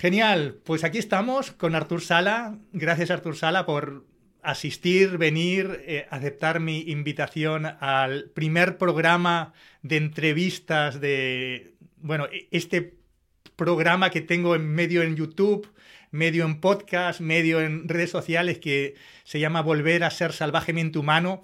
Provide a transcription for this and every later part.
Genial, pues aquí estamos con Artur Sala. Gracias Artur Sala por asistir, venir, eh, aceptar mi invitación al primer programa de entrevistas de, bueno, e-, este programa que tengo en medio en YouTube, medio en podcast, medio en redes sociales que se llama Volver a ser salvajemente humano.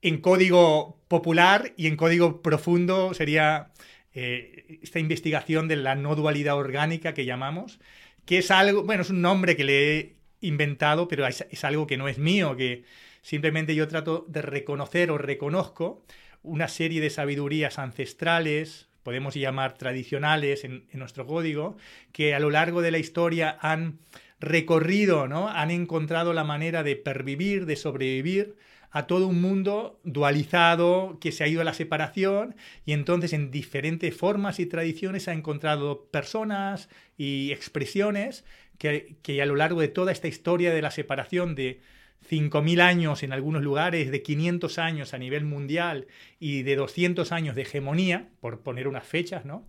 En código popular y en código profundo sería eh, esta investigación de la no dualidad orgánica que llamamos, que es algo, bueno, es un nombre que le he inventado, pero es, algo que no es mío, que simplemente yo trato de reconocer o reconozco una serie de sabidurías ancestrales, podemos llamar tradicionales en, nuestro código, que a lo largo de la historia han recorrido, ¿no? han encontrado la manera de pervivir, de sobrevivir a todo un mundo dualizado que se ha ido a la separación y entonces en diferentes formas y tradiciones ha encontrado personas y expresiones que, que a lo largo de toda esta historia de la separación de 5.000 años en algunos lugares, de 500 años a nivel mundial y de 200 años de hegemonía, por poner unas fechas, ¿no?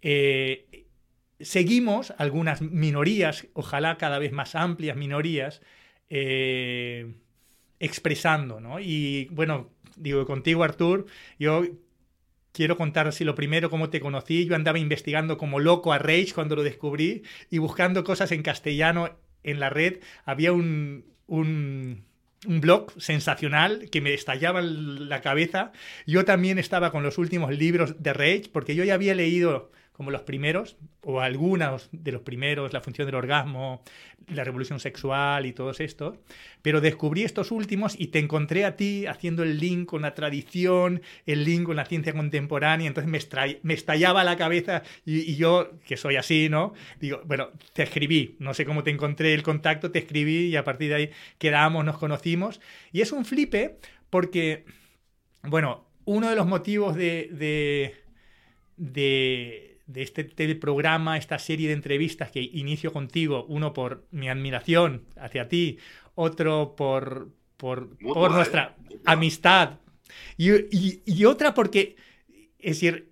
Eh, seguimos algunas minorías, ojalá cada vez más amplias minorías, eh, expresando, ¿no? Y bueno, digo, contigo, Artur, yo quiero contar así lo primero, cómo te conocí. Yo andaba investigando como loco a Rage cuando lo descubrí y buscando cosas en castellano en la red. Había un, un, blog sensacional que me estallaba la cabeza. Yo también estaba con los últimos libros de Rage, porque yo ya había leído como los primeros, o algunos de los primeros, la función del orgasmo, la revolución sexual y todos estos, pero descubrí estos últimos y te encontré a ti haciendo el link con la tradición, el link con la ciencia contemporánea, entonces me, estallaba la cabeza y, yo, que soy así, ¿no? Digo, bueno, te escribí, no sé cómo te encontré el contacto, te escribí y a partir de ahí quedamos, nos conocimos, y es un flipe porque, bueno, uno de los motivos de, de de este programa, esta serie de entrevistas que inicio contigo, uno por mi admiración hacia ti, otro por, por, nuestra amistad y, otra porque, es decir,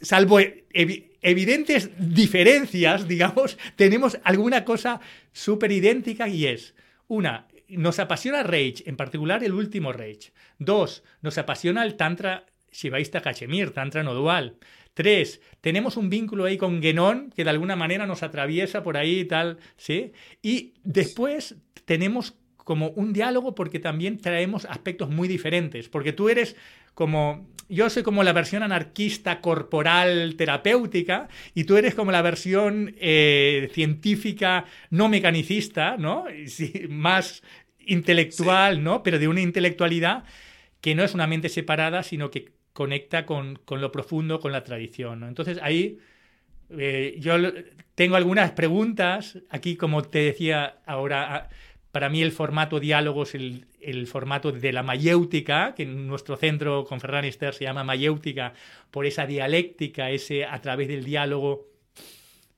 salvo evidentes diferencias, digamos, tenemos alguna cosa súper idéntica y es, una, nos apasiona Rage, en particular el último Rage. Dos, nos apasiona el Tantra Shivaista Kashmir, Tantra no dual. Tres, tenemos un vínculo ahí con Genón que de alguna manera nos atraviesa por ahí y tal, ¿sí? Y después tenemos como un diálogo porque también traemos aspectos muy diferentes, porque tú eres como, yo soy como la versión anarquista corporal terapéutica y tú eres como la versión eh, científica no mecanicista, ¿no? más intelectual, ¿no? Pero de una intelectualidad que no es una mente separada, sino que conecta con, lo profundo, con la tradición. Entonces ahí eh, yo tengo algunas preguntas. Aquí, como te decía ahora, para mí el formato diálogo es el, formato de la mayéutica, que en nuestro centro con Ferran Ester se llama mayéutica, por esa dialéctica, ese a través del diálogo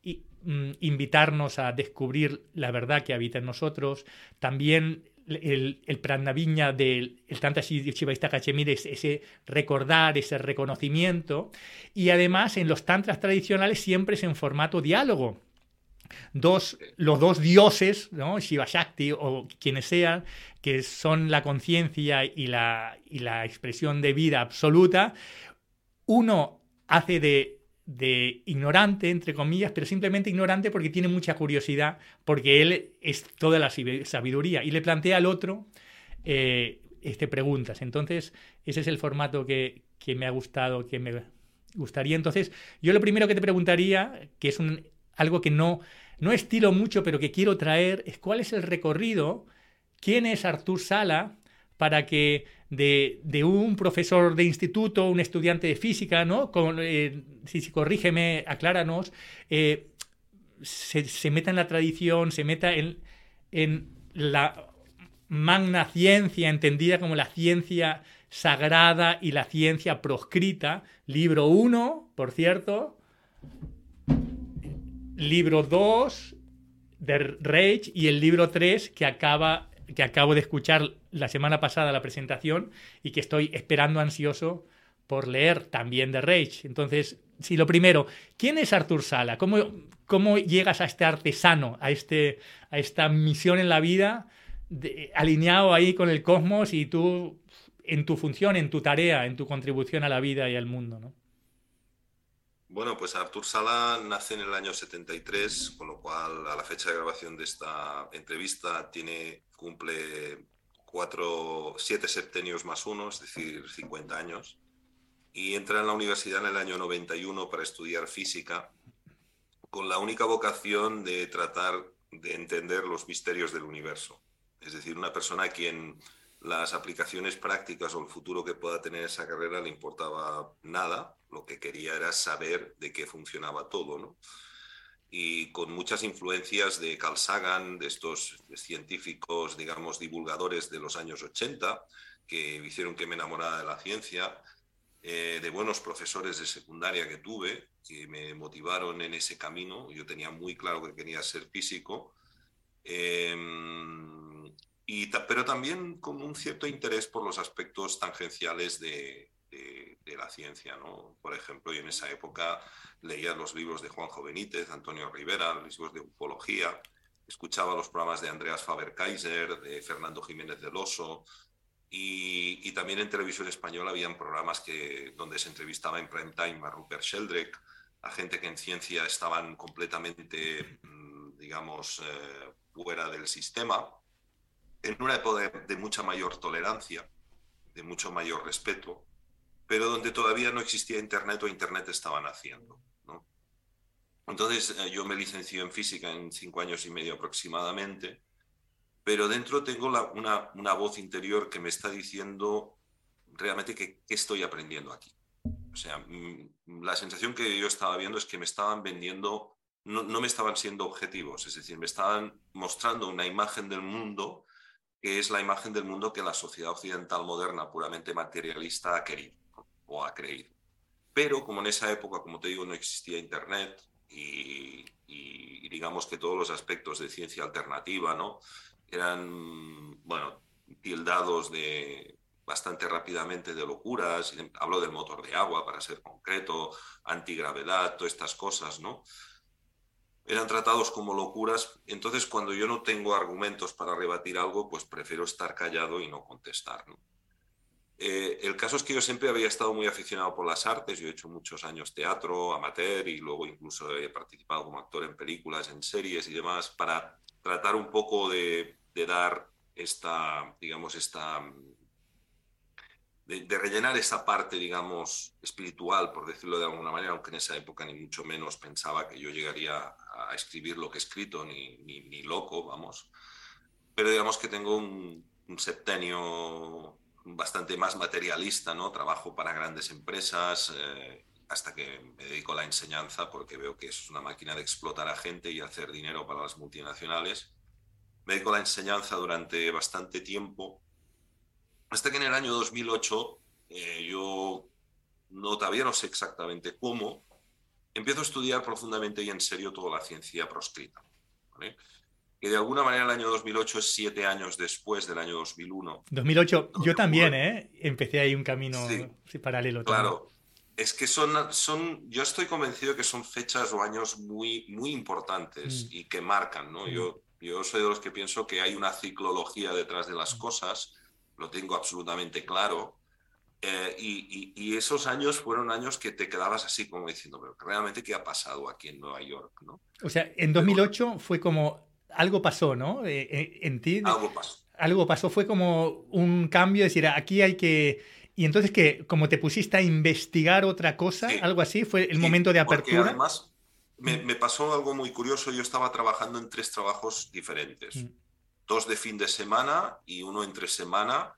y, mm, invitarnos a descubrir la verdad que habita en nosotros. También el, el Prandaviña del el Tanta Shivaista Cachemir es ese recordar, ese reconocimiento. Y además en los tantras tradicionales siempre es en formato diálogo. Dos, los dos dioses, ¿no? Shiva Shakti o quienes sean, que son la conciencia y la, y la expresión de vida absoluta, uno hace de de ignorante, entre comillas, pero simplemente ignorante porque tiene mucha curiosidad, porque él es toda la sabiduría y le plantea al otro eh, este, preguntas. Entonces, ese es el formato que, me ha gustado, que me gustaría. Entonces, yo lo primero que te preguntaría, que es un, algo que no, no estilo mucho, pero que quiero traer, es cuál es el recorrido, quién es Artur Sala, para que de, un profesor de instituto, un estudiante de física, ¿no? Eh, si, corrígeme, acláranos, eh, se, meta en la tradición, se meta en, en la magna ciencia, entendida como la ciencia sagrada y la ciencia proscrita. Libro 1, por cierto. Libro 2 de Reich y el libro 3 que acaba que acabo de escuchar la semana pasada la presentación y que estoy esperando ansioso por leer también de Rage. Entonces, sí, lo primero, ¿quién es Artur Sala? ¿Cómo, cómo llegas a este artesano, a, este, a esta misión en la vida, alineado ahí con el cosmos y tú en tu función, en tu tarea, en tu contribución a la vida y al mundo, ¿no? Bueno, pues Artur Sala nace en el año 73, con lo cual a la fecha de grabación de esta entrevista tiene, cumple cuatro, siete septenios más uno, es decir, 50 años, y entra en la universidad en el año 91 para estudiar física, con la única vocación de tratar de entender los misterios del universo. Es decir, una persona a quien las aplicaciones prácticas o el futuro que pueda tener esa carrera le importaba nada, lo que quería era saber de qué funcionaba todo, ¿no? Y con muchas influencias de Carl de estos científicos, digamos, divulgadores de los años 80, que hicieron que me enamorara de la ciencia, eh, de buenos profesores de secundaria que tuve, que me motivaron en ese camino. Yo tenía muy claro que quería ser físico. Eh, pero también con un cierto interés por los aspectos tangenciales de, la ciencia. ¿no? Por ejemplo, yo en esa época leía los libros de Juanjo Benítez, Antonio Rivera, los libros de ufología, escuchaba los programas de Andreas Faber-Kaiser, de Fernando Jiménez del Oso, y, también en televisión española habían programas que, donde se entrevistaba en prime time a Rupert Sheldrake, a gente que en ciencia estaban completamente, mm, digamos, eh, fuera del sistema en una época de, mucha mayor tolerancia, de mucho mayor respeto, pero donde todavía no existía Internet o Internet estaba naciendo. ¿no? Entonces eh, yo me licencié en física en cinco años y medio aproximadamente, pero dentro tengo una, una, voz interior que me está diciendo realmente que, qué estoy aprendiendo aquí. O sea, mm, la sensación que yo estaba viendo es que me estaban vendiendo, no, no me estaban siendo objetivos, es decir, me estaban mostrando una imagen del mundo que es la imagen del mundo que la sociedad occidental moderna puramente materialista ha querido o ha creído. Pero como en esa época, como te digo, no existía Internet y, digamos que todos los aspectos de ciencia alternativa ¿no? eran, bueno, tildados de bastante rápidamente de locuras, hablo del motor de agua para ser concreto, antigravedad, todas estas cosas, ¿no? Eran tratados como locuras. Entonces, cuando yo no tengo argumentos para rebatir algo, pues prefiero estar callado y no contestar. Eh, el caso es que yo siempre había estado muy aficionado por las artes. Yo he hecho muchos años teatro, amateur, y luego incluso he participado como actor en películas, en series y demás, para tratar un poco de, de dar esta, digamos, esta de, rellenar esa parte, digamos, espiritual, por decirlo de alguna manera, aunque en esa época ni mucho menos pensaba que yo llegaría a escribir lo que he escrito, ni, ni, loco, vamos. Pero digamos que tengo un, septenio bastante más materialista, ¿no? Trabajo para grandes empresas, eh, hasta que me dedico a la enseñanza, porque veo que es una máquina de explotar a gente y hacer dinero para las multinacionales. Me dedico a la enseñanza durante bastante tiempo hasta que en el año 2008, eh, yo no, todavía no sé exactamente cómo, empiezo a estudiar profundamente y en serio toda la ciencia proscrita. Que de alguna manera el año 2008 es siete años después del año 2001. 2008, yo también, ¿eh? Empecé ahí un camino paralelo. Claro, es que son, son, yo estoy convencido que son fechas o años muy, muy importantes mm. y que marcan, ¿no? Mm. Yo, yo soy de los que pienso que hay una ciclología detrás de las mm. cosas lo tengo absolutamente claro. Eh, y, esos años fueron años que te quedabas así como diciendo, pero realmente qué ha pasado aquí en Nueva York, ¿no? O sea, en 2008 fue como algo pasó, ¿no? Eh, eh, en ti. Algo pasó. Algo pasó, fue como un cambio, es decir, aquí hay que... Y entonces que como te pusiste a investigar otra cosa, algo así, fue el momento de apertura. además me, me, pasó algo muy curioso, yo estaba trabajando en tres trabajos diferentes. Mm dos de fin de semana y uno entre semana.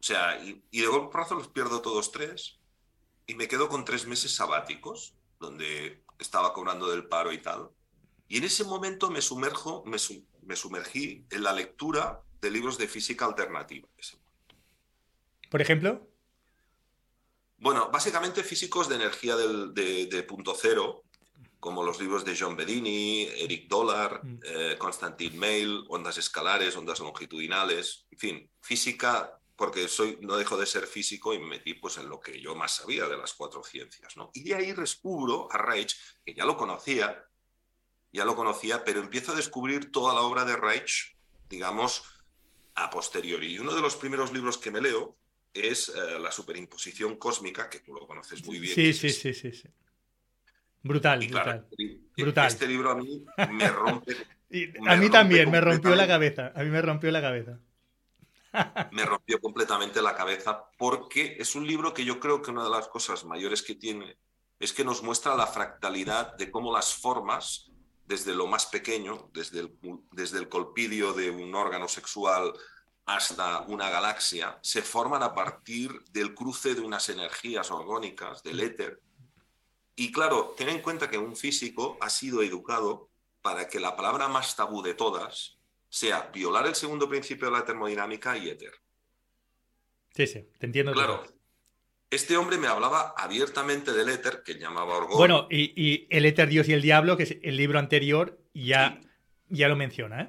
O sea, y, de golpe plazo los pierdo todos tres y me quedo con tres meses sabáticos, donde estaba cobrando del paro y tal. Y en ese momento me sumerjo, me, me sumergí en la lectura de libros de física alternativa. Por ejemplo. Bueno, básicamente físicos de energía del, de, de punto cero, como los libros de John Bedini, Eric Dollar, Constantine mm. eh, Mail, ondas escalares, ondas longitudinales, en fin, física porque soy, no dejo de ser físico y me metí pues, en lo que yo más sabía de las cuatro ciencias. ¿no? Y de ahí descubro a Reich, que ya lo conocía, ya lo conocía, pero empiezo a descubrir toda la obra de Reich, digamos, a posteriori. Y uno de los primeros libros que me leo es eh, La superimposición cósmica, que tú lo conoces muy bien. Sí, sí, sí, sí, sí. Brutal, brutal. Este brutal. Este libro a mí me rompe. a mí también, me rompió la cabeza. A mí me rompió la cabeza. me rompió completamente la cabeza porque es un libro que yo creo que una de las cosas mayores que tiene es que nos muestra la fractalidad de cómo las formas, desde lo más pequeño, desde el, desde el colpidio de un órgano sexual hasta una galaxia, se forman a partir del cruce de unas energías orgónicas, del éter. Y claro, ten en cuenta que un físico ha sido educado para que la palabra más tabú de todas sea violar el segundo principio de la termodinámica y éter. Sí, sí, te entiendo. Claro, este hombre me hablaba abiertamente del éter, que llamaba Orgón. Bueno, y, el éter, Dios y el diablo, que es el libro anterior, ya, ya lo menciona. ¿eh?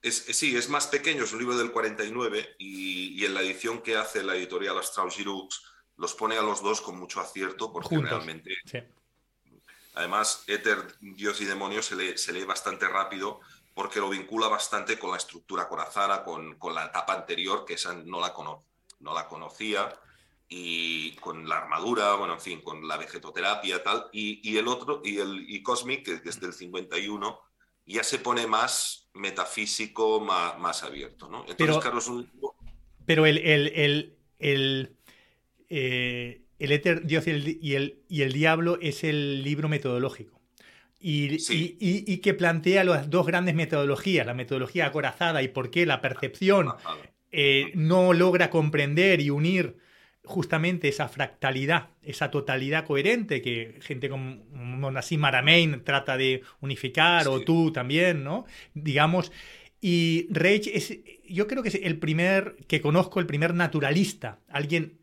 Es, sí, es más pequeño, es un libro del 49 y, en la edición que hace la editorial Astral Girux los pone a los dos con mucho acierto porque realmente... Además, éter, Dios y demonio se lee, se lee bastante rápido porque lo vincula bastante con la estructura corazana, con, con la etapa anterior, que esa no la, no la conocía, y con la armadura, bueno, en fin, con la vegetoterapia, tal, y, y el otro, y el y Cosmic, que es del 51, ya se pone más metafísico, más, más abierto, ¿no? Entonces, pero, es un... Pero el, el, el, el, eh, el éter, Dios y el, y el, y el diablo es el libro metodológico. Y, que plantea las dos grandes metodologías, la metodología acorazada y por qué la percepción eh, no logra comprender y unir justamente esa fractalidad, esa totalidad coherente que gente como Nassim Maramein trata de unificar, o tú también, ¿no? Digamos, y Reich es, yo creo que es el primer que conozco, el primer naturalista, alguien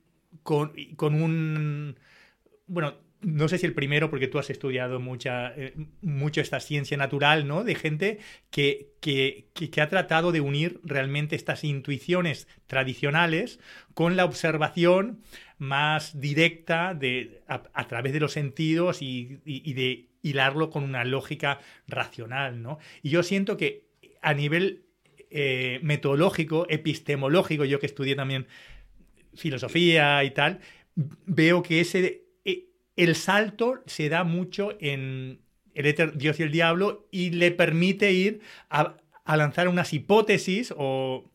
con, un, bueno, no sé si el primero, porque tú has estudiado mucha, eh, mucho esta ciencia natural, ¿no? De gente que, que, que, ha tratado de unir realmente estas intuiciones tradicionales con la observación más directa de, a, través de los sentidos y, y, de hilarlo con una lógica racional, ¿no? Y yo siento que a nivel eh, metodológico, epistemológico, yo que estudié también filosofía y tal, veo que ese el salto se da mucho en el éter Dios y el Diablo y le permite ir a, lanzar unas hipótesis o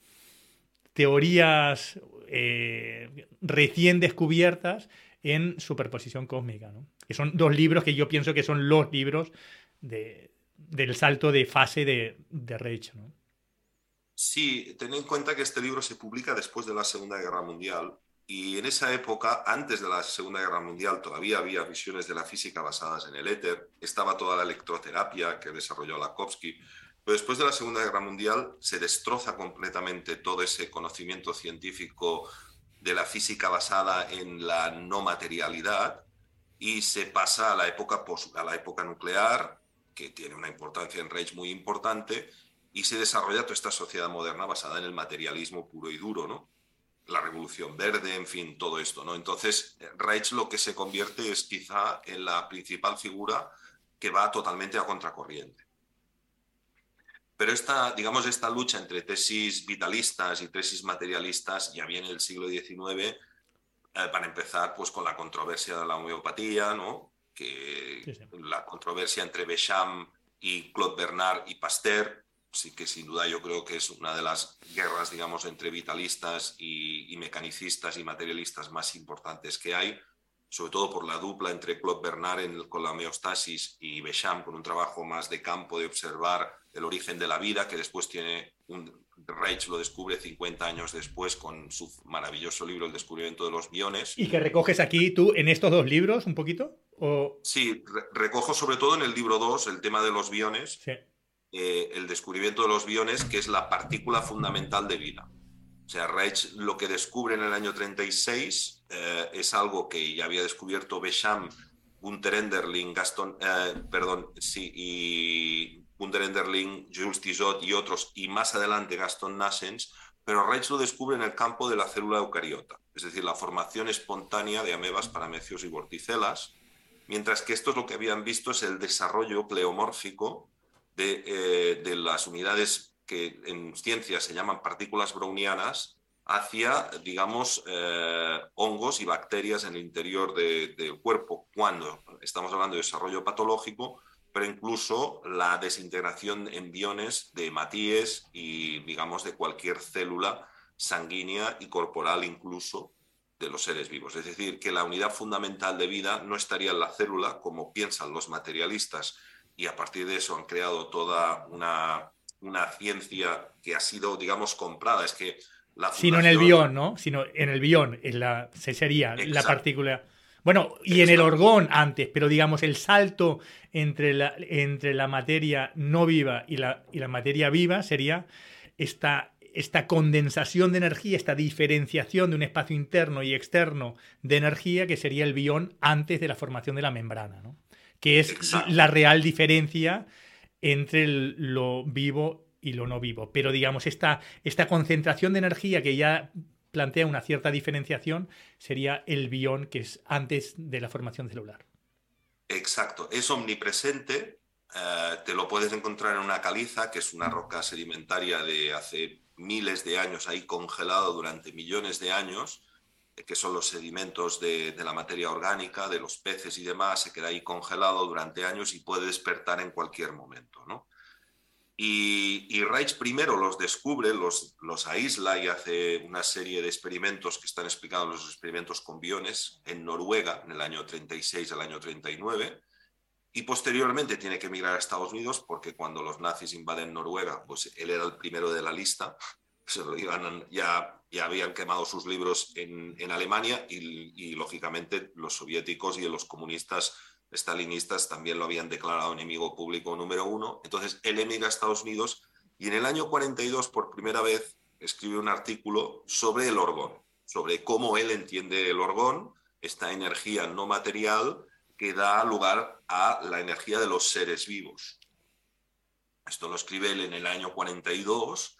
teorías eh, recién descubiertas en superposición cósmica, ¿no? que son dos libros que yo pienso que son los libros del salto de fase de, de Reich. ¿no? Sí, ten en cuenta que este libro se publica después de la Segunda Guerra Mundial y en esa época, antes de la Segunda Guerra Mundial, todavía había visiones de la física basadas en el éter, estaba toda la electroterapia que desarrolló Lakowski, pero después de la Segunda Guerra Mundial se destroza completamente todo ese conocimiento científico de la física basada en la no materialidad y se pasa a la época, a la época nuclear, que tiene una importancia en Reich muy importante, y se desarrolla toda esta sociedad moderna basada en el materialismo puro y duro, ¿no? la Revolución Verde, en fin, todo esto, ¿no? Entonces, Reich lo que se convierte es quizá en la principal figura que va totalmente a contracorriente. Pero esta, digamos, esta lucha entre tesis vitalistas y tesis materialistas ya viene del siglo XIX, eh, para empezar, pues con la controversia de la homeopatía, ¿no? Que la controversia entre Becham y Claude Bernard y Pasteur, sí que sin duda yo creo que es una de las guerras, digamos, entre vitalistas y, mecanicistas y materialistas más importantes que hay, sobre todo por la dupla entre Claude Bernard con la homeostasis y Becham con un trabajo más de campo de observar el origen de la vida, que después tiene un Reich lo descubre 50 años después con su maravilloso libro El descubrimiento de los biones. ¿Y que recoges aquí tú en estos dos libros un poquito? ¿O... Sí, recojo sobre todo en el libro 2 el tema de los biones. Sí eh, el descubrimiento de los biones, que es la partícula fundamental de vida. O sea, Reich lo que descubre en el año 36 eh, es algo que ya había descubierto Becham, Gunther Enderling, Gaston, eh, perdón, sí, y Enderling, Jules Tizot y otros, y más adelante Gaston Nassens, pero Reich lo descubre en el campo de la célula eucariota, es decir, la formación espontánea de amebas, paramecios y vorticelas, mientras que esto es lo que habían visto es el desarrollo pleomórfico de, eh, de las unidades que en ciencia se llaman partículas brownianas hacia, digamos, eh, hongos y bacterias en el interior del cuerpo, cuando estamos hablando de desarrollo patológico, pero incluso la desintegración en biones de hematíes y, digamos, de cualquier célula sanguínea y corporal incluso de los seres vivos. Es decir, que la unidad fundamental de vida no estaría en la célula, como piensan los materialistas, y a partir de eso han creado toda una, una ciencia que ha sido, digamos, comprada. Es que Sino en el bión, ¿no? Sino en el bión, en la, sería la partícula. Bueno, y en el orgón antes, pero digamos el salto entre la, entre la materia no viva y la, y la materia viva sería esta, esta condensación de energía, esta diferenciación de un espacio interno y externo de energía que sería el bión antes de la formación de la membrana, ¿no? Que es la real diferencia entre lo vivo y lo no vivo. Pero digamos, esta, esta concentración de energía que ya plantea una cierta diferenciación sería el bión que es antes de la formación celular. Exacto, es omnipresente, eh, te lo puedes encontrar en una caliza, que es una roca sedimentaria de hace miles de años ahí congelado durante millones de años, que son los sedimentos de, la materia orgánica, de los peces y demás, se queda ahí congelado durante años y puede despertar en cualquier momento. ¿no? Y, Reich primero los descubre, los, los aísla y hace una serie de experimentos que están explicados los experimentos con biones en Noruega en el año 36 al año 39. Y posteriormente tiene que emigrar a Estados Unidos porque cuando los nazis invaden Noruega, pues él era el primero de la lista. Se lo iban, ya, ya habían quemado sus libros en, Alemania y, y, lógicamente, los soviéticos y los comunistas estalinistas también lo habían declarado enemigo público número uno. Entonces él emigra a Estados Unidos y en el año 42 por primera vez escribe un artículo sobre el orgón, sobre cómo él entiende el orgón, esta energía no material que da lugar a la energía de los seres vivos. Esto lo escribe él en el año 42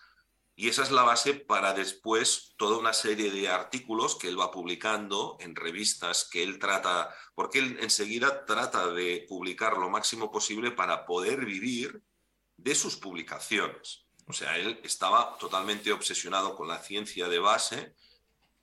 y esa es la base para después toda una serie de artículos que él va publicando en revistas que él trata, porque él enseguida trata de publicar lo máximo posible para poder vivir de sus publicaciones. O sea, él estaba totalmente obsesionado con la ciencia de base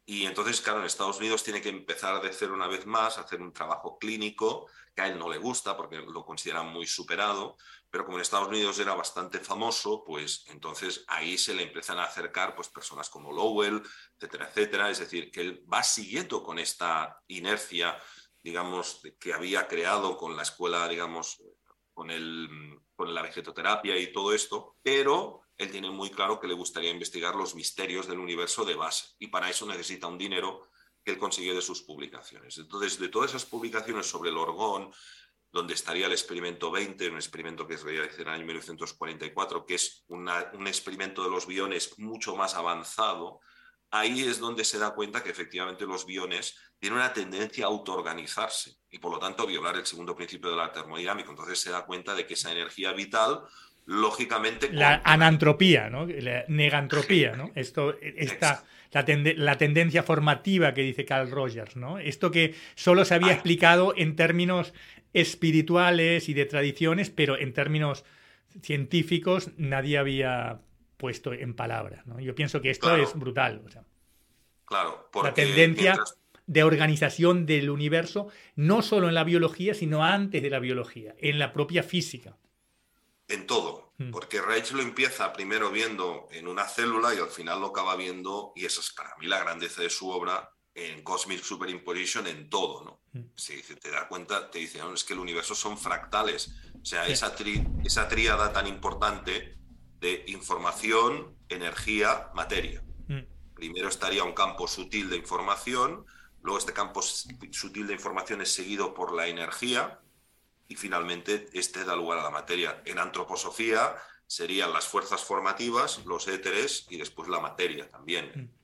y entonces, claro, en Estados Unidos tiene que empezar de cero una vez más, hacer un trabajo clínico que a él no le gusta porque lo considera muy superado, pero como en Estados Unidos era bastante famoso, pues entonces ahí se le empiezan a acercar pues personas como Lowell, etcétera, etcétera. Es decir, que él va siguiendo con esta inercia, digamos, que había creado con la escuela, digamos, con, el, con la vegetoterapia y todo esto, pero él tiene muy claro que le gustaría investigar los misterios del universo de base y para eso necesita un dinero que él consiguió de sus publicaciones. Entonces, de todas esas publicaciones sobre el orgón, donde estaría el experimento 20, un experimento que se realizó en el año 1944, que es un experimento de los biones mucho más avanzado, ahí es donde se da cuenta que efectivamente los biones tienen una tendencia a autoorganizarse y por lo tanto violar el segundo principio de la termodinámica. Entonces se da cuenta de que esa energía vital, lógicamente... La anantropía, ¿no? la negantropía, ¿no? Esto, esta, la, la, tendencia formativa que dice Carl Rogers, ¿no? Esto que solo se había explicado en términos espirituales y de tradiciones, pero en términos científicos nadie había puesto en palabras. ¿no? Yo pienso que esto es brutal. claro, la tendencia de organización del universo, no solo en la biología, sino antes de la biología, en la propia física. En todo, mm. porque Reich lo empieza primero viendo en una célula y al final lo acaba viendo, y esa es para mí la grandeza de su obra, en Cosmic Superimposition en todo, ¿no? Mm. Si te das cuenta, te dice, no, es que el universo son fractales. O sea, esa, esa tríada tan importante de información, energía, materia. Mm. Primero estaría un campo sutil de información, luego este campo sutil de información es seguido por la energía y finalmente este da lugar a la materia. En antroposofía serían las fuerzas formativas, los éteres y después la materia también. Mm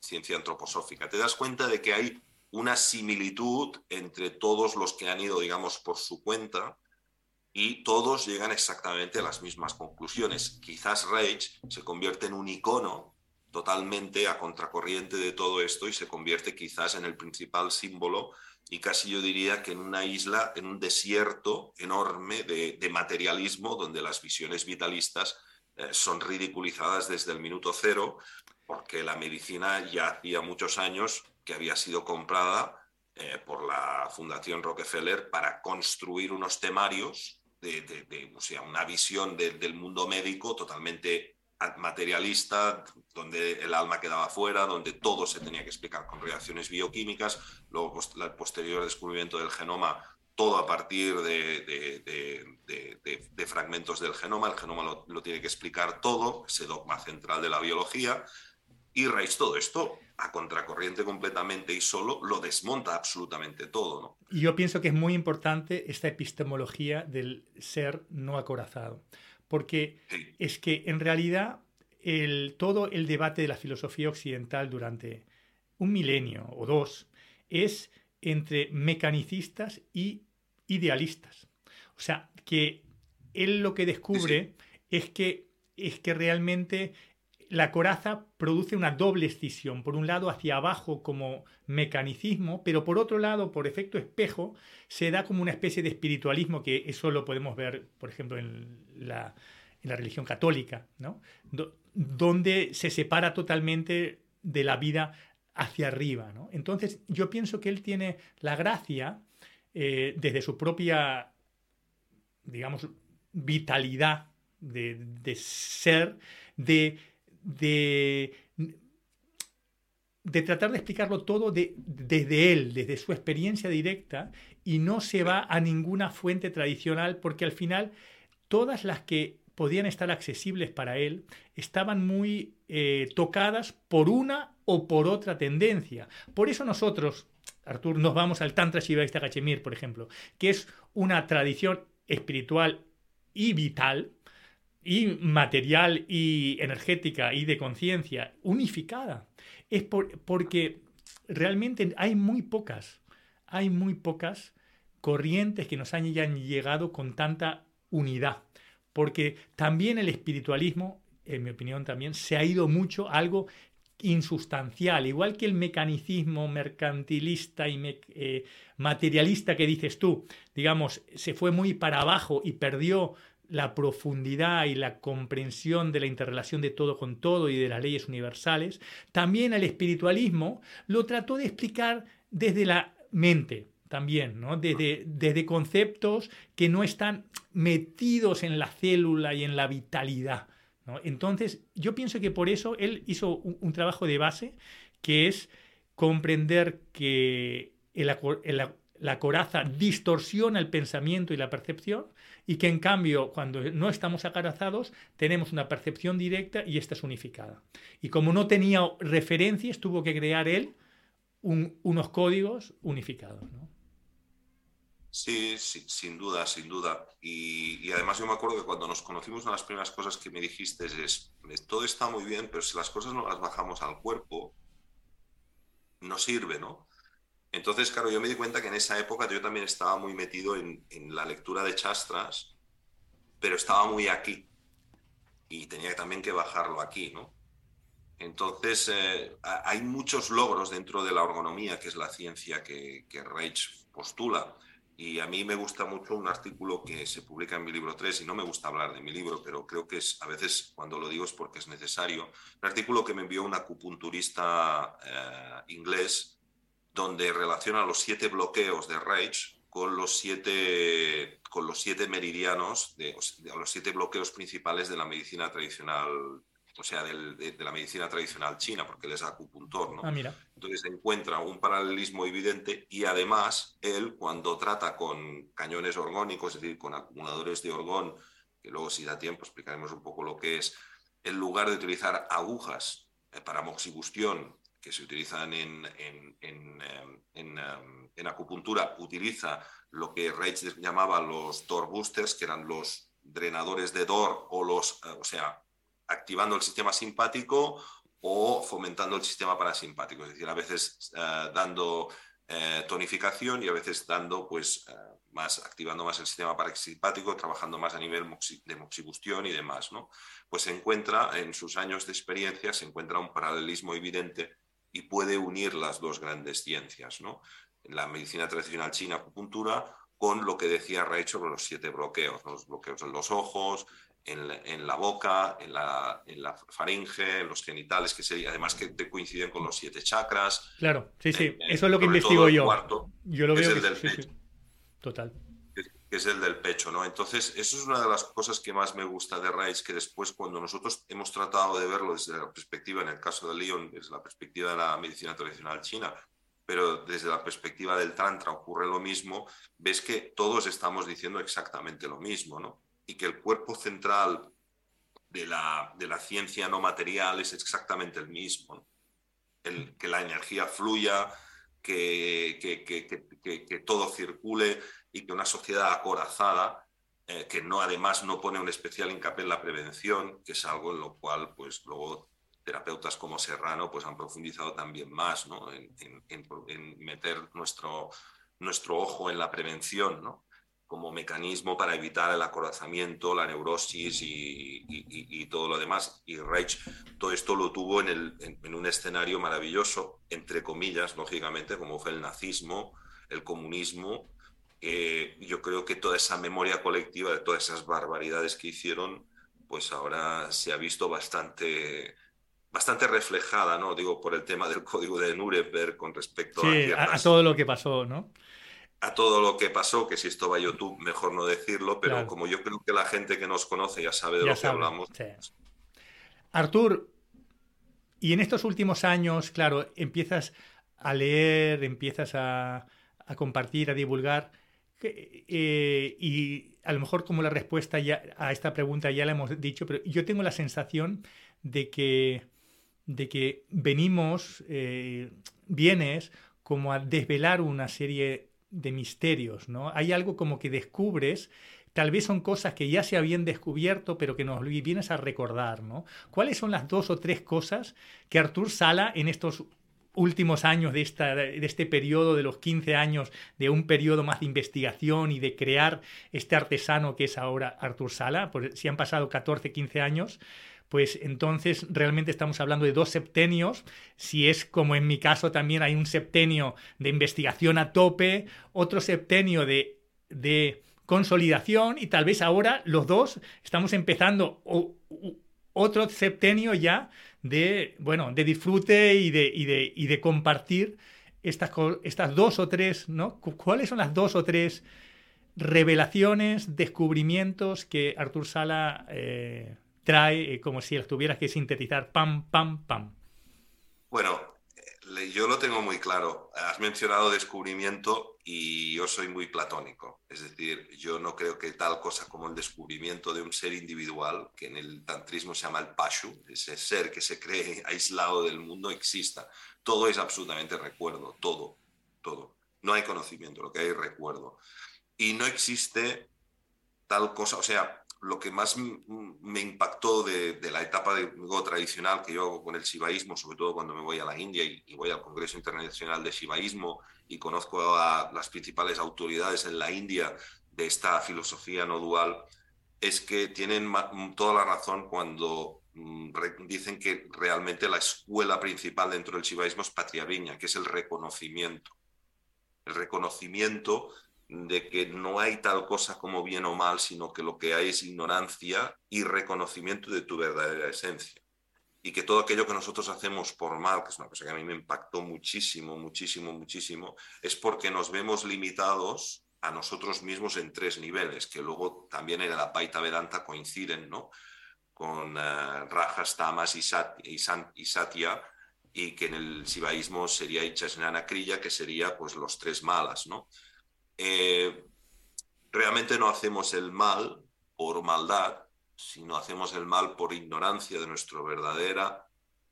ciencia antroposófica. Te das cuenta de que hay una similitud entre todos los que han ido, digamos, por su cuenta y todos llegan exactamente a las mismas conclusiones. Quizás Reich se convierte en un icono totalmente a contracorriente de todo esto y se convierte quizás en el principal símbolo y casi yo diría que en una isla, en un desierto enorme de, materialismo donde las visiones vitalistas eh, son ridiculizadas desde el minuto cero porque la medicina ya hacía muchos años que había sido comprada eh, por la Fundación Rockefeller para construir unos temarios de, o sea, una visión del mundo médico totalmente materialista, donde el alma quedaba fuera, donde todo se tenía que explicar con reacciones bioquímicas, luego el posterior descubrimiento del genoma, todo a partir de, fragmentos del genoma, el genoma lo, tiene que explicar todo, ese dogma central de la biología, y Reich todo esto a contracorriente completamente y solo lo desmonta absolutamente todo. ¿no? Yo pienso que es muy importante esta epistemología del ser no acorazado porque es que en realidad el, todo el debate de la filosofía occidental durante un milenio o dos es entre mecanicistas y idealistas. O sea, que él lo que descubre Es, que, es que realmente la coraza produce una doble escisión, por un lado hacia abajo como mecanicismo, pero por otro lado, por efecto espejo, se da como una especie de espiritualismo, que eso lo podemos ver, por ejemplo, en la, religión católica, ¿no? donde se separa totalmente de la vida hacia arriba. Entonces, yo pienso que él tiene la gracia, eh, desde su propia, digamos, vitalidad de, de ser, de de, de tratar de explicarlo todo desde él, desde su experiencia directa, y no se va a ninguna fuente tradicional, porque al final todas las que podían estar accesibles para él estaban muy eh, tocadas por una o por otra tendencia. Por eso nosotros, Artur, nos vamos al Tantra Shivaista Cachemir, por ejemplo, que es una tradición espiritual y vital, y material y energética y de conciencia unificada. Es porque realmente hay muy pocas, hay muy pocas corrientes que nos hayan llegado con tanta unidad. Porque también el espiritualismo, en mi opinión también, se ha ido mucho a algo insustancial, igual que el mecanicismo mercantilista y eh, materialista que dices tú, digamos, se fue muy para abajo y perdió la profundidad y la comprensión de la interrelación de todo con todo y de las leyes universales, también el espiritualismo lo trató de explicar desde la mente, también, ¿no? desde, desde conceptos que no están metidos en la célula y en la vitalidad. Entonces, yo pienso que por eso él hizo un, trabajo de base que es comprender que la coraza distorsiona el pensamiento y la percepción y que en cambio cuando no estamos acarazados tenemos una percepción directa y esta es unificada. Y como no tenía referencias, tuvo que crear él unos códigos unificados. Sí, sí, sin duda, sin duda. Y, además yo me acuerdo que cuando nos conocimos, una de las primeras cosas que me dijiste es, todo está muy bien, pero si las cosas no las bajamos al cuerpo, no sirve, ¿no? Entonces, claro, yo me di cuenta que en esa época yo también estaba muy metido en, la lectura de chastras, pero estaba muy aquí. Y tenía también que bajarlo aquí, ¿no? Entonces, eh, hay muchos logros dentro de la ergonomía, que es la ciencia que, Reich postula. Y a mí me gusta mucho un artículo que se publica en mi libro 3, y no me gusta hablar de mi libro, pero creo que es, a veces cuando lo digo es porque es necesario. Un artículo que me envió un acupunturista eh, inglés donde relaciona los siete bloqueos de Reich con los siete, con los siete meridianos, de, los siete bloqueos principales de la medicina tradicional, o sea, de, la medicina tradicional china, porque él es acupuntor, ¿no? Ah, mira. Entonces encuentra un paralelismo evidente y además él, cuando trata con cañones orgónicos, es decir, con acumuladores de orgón, que luego si da tiempo explicaremos un poco lo que es, en lugar de utilizar agujas eh, para moxibustión que se utilizan em, em, en, acupuntura, utiliza lo que Reich llamaba los door boosters, que eran los drenadores de Dor, o los, eh, o sea, activando el sistema simpático o fomentando el sistema parasimpático, es decir, a veces eh, dando eh, tonificación y a veces dando, pues, más, activando más el sistema parasimpático, trabajando más a nivel de moxibustión y demás, ¿no? Pues se encuentra, en sus años de experiencia, se encuentra un paralelismo evidente y puede unir las dos grandes ciencias, ¿no? La medicina tradicional china, acupuntura, con lo que decía Reich sobre los siete bloqueos, los bloqueos en los ojos, en la, boca, en la, en la, faringe, en los genitales, que sería, además que te coinciden con los siete chakras. Claro, sí, sí, eso es lo que investigo yo. yo lo veo es el del. Total. Que es el del pecho, ¿no? Entonces, eso es una de las cosas que más me gusta de Reich, que después cuando nosotros hemos tratado de verlo desde la perspectiva, en el caso de Leon, desde la perspectiva de la medicina tradicional china, pero desde la perspectiva del Tantra ocurre lo mismo, ves que todos estamos diciendo exactamente lo mismo, ¿no? y que el cuerpo central de la, de la ciencia no material es exactamente el mismo. El, que la energía fluya, que, que, que, que, todo circule y que una sociedad acorazada, eh, que no además no pone un especial hincapié en la prevención, que es algo en lo cual pues luego terapeutas como Serrano pues han profundizado también más ¿no? en, en, en, meter nuestro, nuestro ojo en la prevención, ¿no? como mecanismo para evitar el acorazamiento, la neurosis y, todo lo demás. Y Reich todo esto lo tuvo en, el, en, un escenario maravilloso, entre comillas, lógicamente, como fue el nazismo, el comunismo. Yo creo que toda esa memoria colectiva de todas esas barbaridades que hicieron, pues ahora se ha visto bastante bastante reflejada, ¿no? Digo, por el tema del código de Nuremberg con respecto a, a todo lo que pasó, ¿no? a todo lo que pasó, que si esto va a YouTube, mejor no decirlo, pero como yo creo que la gente que nos conoce ya sabe de lo que hablamos. Artur, y en estos últimos años, claro, empiezas a leer, empiezas a, compartir, a divulgar, eh, y a lo mejor como la respuesta ya a esta pregunta ya la hemos dicho, pero yo tengo la sensación de que, de que venimos, eh, vienes como a desvelar una serie de misterios, ¿no? Hay algo como que descubres, tal vez son cosas que ya se habían descubierto, pero que nos vienes a recordar, ¿no? ¿Cuáles son las dos o tres cosas que Artur Sala en estos últimos años de, esta, de este periodo, de los 15 años, de un periodo más de investigación y de crear este artesano que es ahora Artur Sala, si han pasado 14, 15 años, pues entonces realmente estamos hablando de dos septenios. Si es como en mi caso también hay un septenio de investigación a tope, otro septenio de, de consolidación y tal vez ahora los dos estamos empezando otro septenio ya de, bueno, de disfrute y de, y de, y de compartir estas, estas dos o tres, ¿no? ¿Cuáles son las dos o tres revelaciones, descubrimientos que Artur Sala eh, trae eh, como si las tuvieras que sintetizar, pam, pam, pam. Bueno, yo lo tengo muy claro. Has mencionado descubrimiento y yo soy muy platónico. Es decir, yo no creo que tal cosa como el descubrimiento de un ser individual, que en el tantrismo se llama el pashu, ese ser que se cree aislado del mundo, exista. Todo es absolutamente recuerdo, todo, todo. No hay conocimiento, lo que hay es recuerdo. Y no existe tal cosa, o sea, lo que más me impactó de, la etapa de tradicional que yo hago con el shivaísmo, sobre todo cuando me voy a la India y, voy al Congreso Internacional de Shivaísmo y conozco a las principales autoridades en la India de esta filosofía no dual, es que tienen toda la razón cuando dicen que realmente la escuela principal dentro del shivaísmo es Patria Viña, que es el reconocimiento. El reconocimiento de que no hay tal cosa como bien o mal, sino que lo que hay es ignorancia y reconocimiento de tu verdadera esencia. Y que todo aquello que nosotros hacemos por mal, que es una cosa que a mí me impactó muchísimo, muchísimo, muchísimo, es porque nos vemos limitados a nosotros mismos en tres niveles, que luego también en la Paita Vedanta coinciden, ¿no? Con uh, Rajas, Tamas y, Satya, y que en el Sivaísmo sería Ichasnana Kriya, que sería pues los tres malas, ¿no? Eh, realmente no hacemos el mal por maldad, sino hacemos el mal por ignorancia de nuestra verdadera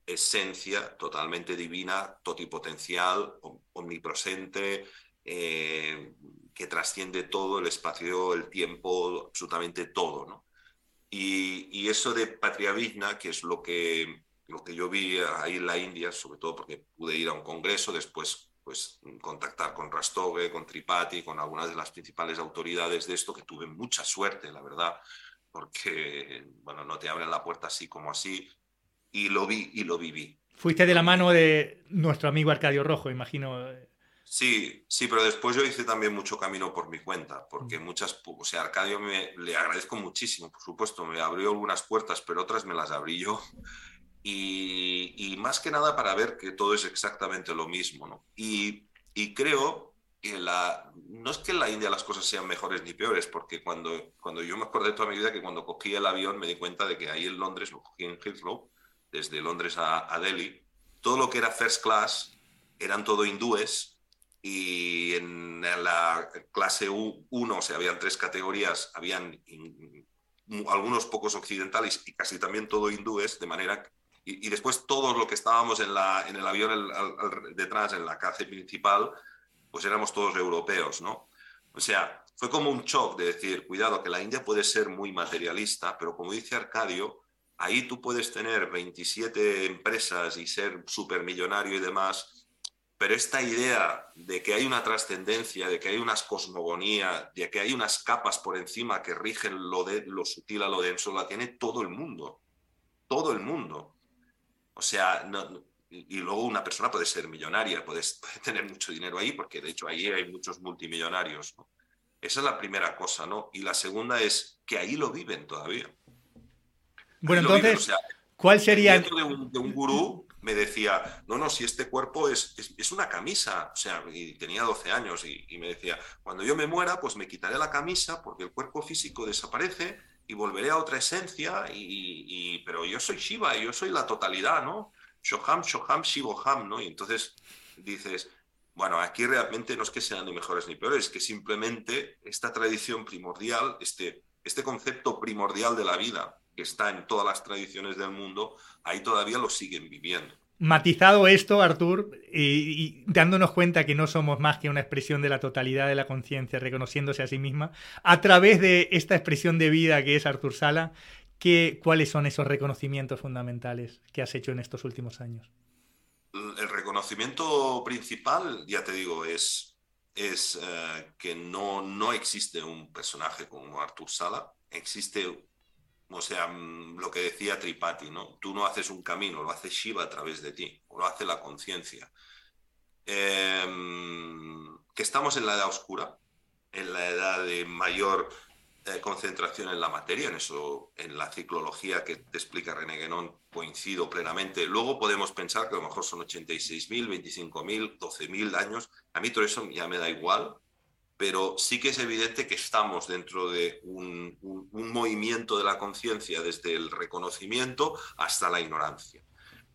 esencia totalmente divina, totipotencial, omnipresente, eh, que trasciende todo el espacio, el tiempo, absolutamente todo. ¿no? Y, eso de Patria Vigna, que es lo que, lo que yo vi ahí en la India, sobre todo porque pude ir a un congreso, después pues contactar con Rastogue, con Tripati, con algunas de las principales autoridades de esto, que tuve mucha suerte, la verdad, porque, bueno, no te abren la puerta así como así, y lo vi y lo viví. Fuiste de la mano de nuestro amigo Arcadio Rojo, imagino. Sí, sí, pero después yo hice también mucho camino por mi cuenta, porque muchas, o sea, Arcadio me, le agradezco muchísimo, por supuesto, me abrió algunas puertas, pero otras me las abrí yo. Y, más que nada para ver que todo es exactamente lo mismo, ¿no? Y, creo que la, no es que en la India las cosas sean mejores ni peores, porque cuando, cuando yo me acordé toda mi vida que cuando cogí el avión me di cuenta de que ahí en Londres, lo cogí en Heathrow, desde Londres a, a Delhi, todo lo que era first class eran todo hindúes y en la clase 1, o sea, habían tres categorías, habían algunos pocos occidentales y casi también todo hindúes, de manera y, y después todos los que estábamos en, la, en el avión detrás, en la clase principal, pues éramos todos europeos, ¿no? O sea, fue como un shock de decir, cuidado, que la India puede ser muy materialista, pero como dice Arcadio, ahí tú puedes tener 27 empresas y ser supermillonario y demás, pero esta idea de que hay una trascendencia, de que hay unas cosmogonía, de que hay unas capas por encima que rigen lo, de, lo sutil a lo denso, la tiene todo el mundo. Todo el mundo. O sea, y luego una persona puede ser millonaria, puede, tener mucho dinero ahí, porque de hecho ahí hay muchos multimillonarios. Esa es la primera cosa, ¿no? Y la segunda es que ahí lo viven todavía. Bueno, entonces, ¿cuál sería...? De un, de un gurú me decía, no, no, si este cuerpo es, es, una camisa, o sea, y tenía 12 años y, me decía, cuando yo me muera, pues me quitaré la camisa porque el cuerpo físico desaparece y volveré a otra esencia, y, pero yo soy Shiva, yo soy la totalidad, ¿no? Shoham, Shoham, Shivoham, ¿no? Y entonces dices, bueno, aquí realmente no es que sean ni mejores ni peores, es que simplemente esta tradición primordial, este, este concepto primordial de la vida, que está en todas las tradiciones del mundo, ahí todavía lo siguen viviendo. Matizado esto, Artur, y, dándonos cuenta que no somos más que una expresión de la totalidad de la conciencia, reconociéndose a sí misma, a través de esta expresión de vida que es Artur Sala, ¿qué, ¿cuáles son esos reconocimientos fundamentales que has hecho en estos últimos años? El reconocimiento principal, ya te digo, es, es eh, que no, no existe un personaje como Artur Sala, existe o sea, mm, lo que decía Tripati, ¿no? Tú no haces un camino, lo hace Shiva a través de ti, o lo hace la conciencia. Em, que estamos en la edad oscura, en la edad de mayor eh, concentración en la materia, en eso, en la ciclología que te explica René Guénon, coincido plenamente. Luego podemos pensar que a lo mejor son 86.000, 25.000, 12.000 años. A mí todo eso ya me da igual, pero sí que es evidente que estamos dentro de un, movimiento de la conciencia desde el reconocimiento hasta la ignorancia.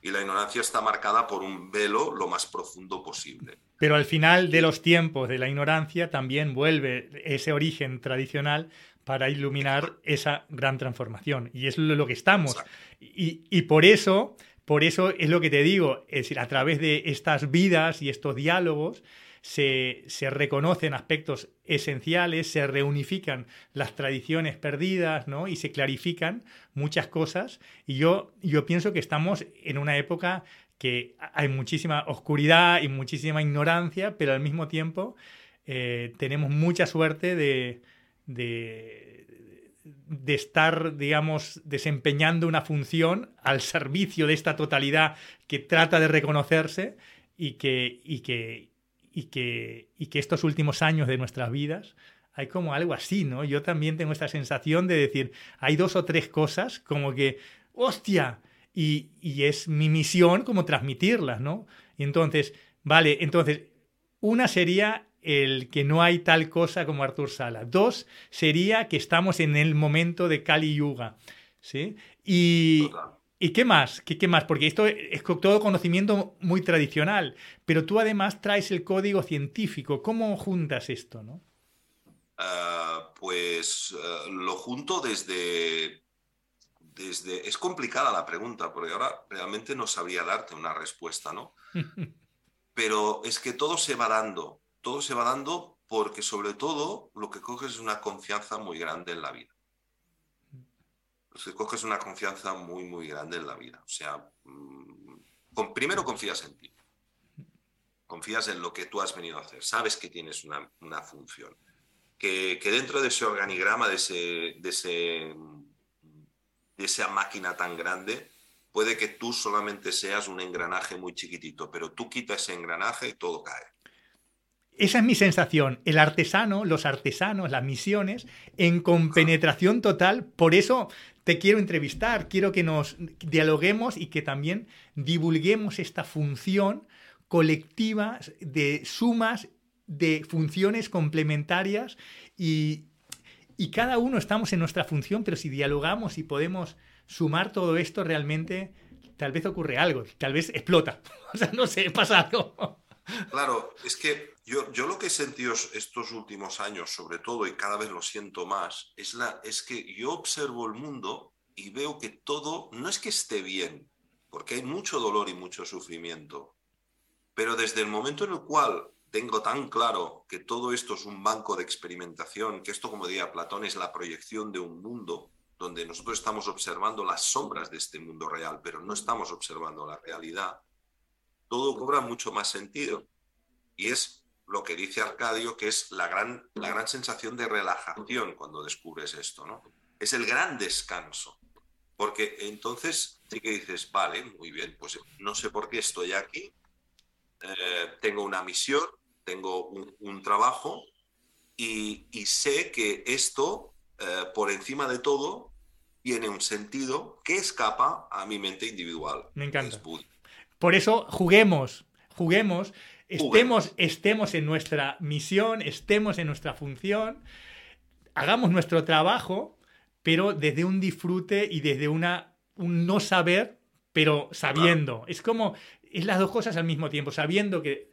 Y la ignorancia está marcada por un velo lo más profundo posible. Pero al final de los tiempos de la ignorancia también vuelve ese origen tradicional para iluminar esa gran transformación. Y es lo que estamos. Y, y, por eso, por eso es lo que te digo, es decir, a través de estas vidas y estos diálogos, se, reconocen aspectos esenciales, se reunifican las tradiciones perdidas ¿no? y se clarifican muchas cosas. Y yo, yo pienso que estamos en una época que hay muchísima oscuridad y muchísima ignorancia, pero al mismo tiempo eh, tenemos mucha suerte de, de, de, estar, digamos, desempeñando una función al servicio de esta totalidad que trata de reconocerse y que, y que, y que, y que estos últimos años de nuestras vidas hay como algo así, ¿no? Yo también tengo esta sensación de decir, hay dos o tres cosas como que, hostia, y, y es mi misión como transmitirlas, ¿no? Y entonces, vale, entonces, una sería el que no hay tal cosa como Artur Sala. Dos sería que estamos en el momento de Kali Yuga, ¿sí? Y, ¿Y qué más? ¿Qué, más? Porque esto es todo conocimiento muy tradicional, pero tú además traes el código científico. ¿Cómo juntas esto? ¿no? Ah, pues ah, lo junto desde, desde... Es complicada la pregunta, porque ahora realmente no sabría darte una respuesta, ¿no? pero es que todo se va dando, todo se va dando porque sobre todo lo que coges es una confianza muy grande en la vida que coges una confianza muy, muy grande en la vida. O sea, mm, con, primero confías en ti. confías en lo que tú has venido a hacer, sabes que tienes una, función, que, dentro de ese organigrama, de, ese, de, ese, de esa máquina tan grande, puede que tú solamente seas un engranaje muy chiquitito, pero tú quitas ese engranaje y todo cae. Esa es mi sensación. El artesano, los artesanos, las misiones, en compenetración total. Por eso te quiero entrevistar, quiero que nos dialoguemos y que también divulguemos esta función colectiva de sumas de funciones complementarias y, y cada uno estamos en nuestra función, pero si dialogamos y podemos sumar todo esto realmente, tal vez ocurre algo, tal vez explota. O sea, no sé, pasa algo. Claro, es que yo, yo, lo que he sentido estos últimos años, sobre todo, y cada vez lo siento más, es, la, es que yo observo el mundo y veo que todo no es que esté bien, porque hay mucho dolor y mucho sufrimiento, pero desde el momento en el cual tengo tan claro que todo esto es un banco de experimentación, que esto, como diría Platón, es la proyección de un mundo donde nosotros estamos observando las sombras de este mundo real, pero no estamos observando la realidad, todo cobra mucho más sentido. Y es lo que dice Arcadio, que es la gran, la gran sensación de relajación cuando descubres esto, ¿no? Es el gran descanso. Porque entonces sí que dices, vale, muy bien, pues no sé por qué estoy aquí, eh, tengo una misión, tengo un, trabajo y, sé que esto, eh, por encima de todo, tiene un sentido que escapa a mi mente individual. Me encanta. Por eso juguemos, juguemos, estemos, estemos en nuestra misión, estemos en nuestra función, hagamos nuestro trabajo, pero desde un disfrute y desde una, un no saber, pero sabiendo. Es como, es las dos cosas al mismo tiempo, sabiendo que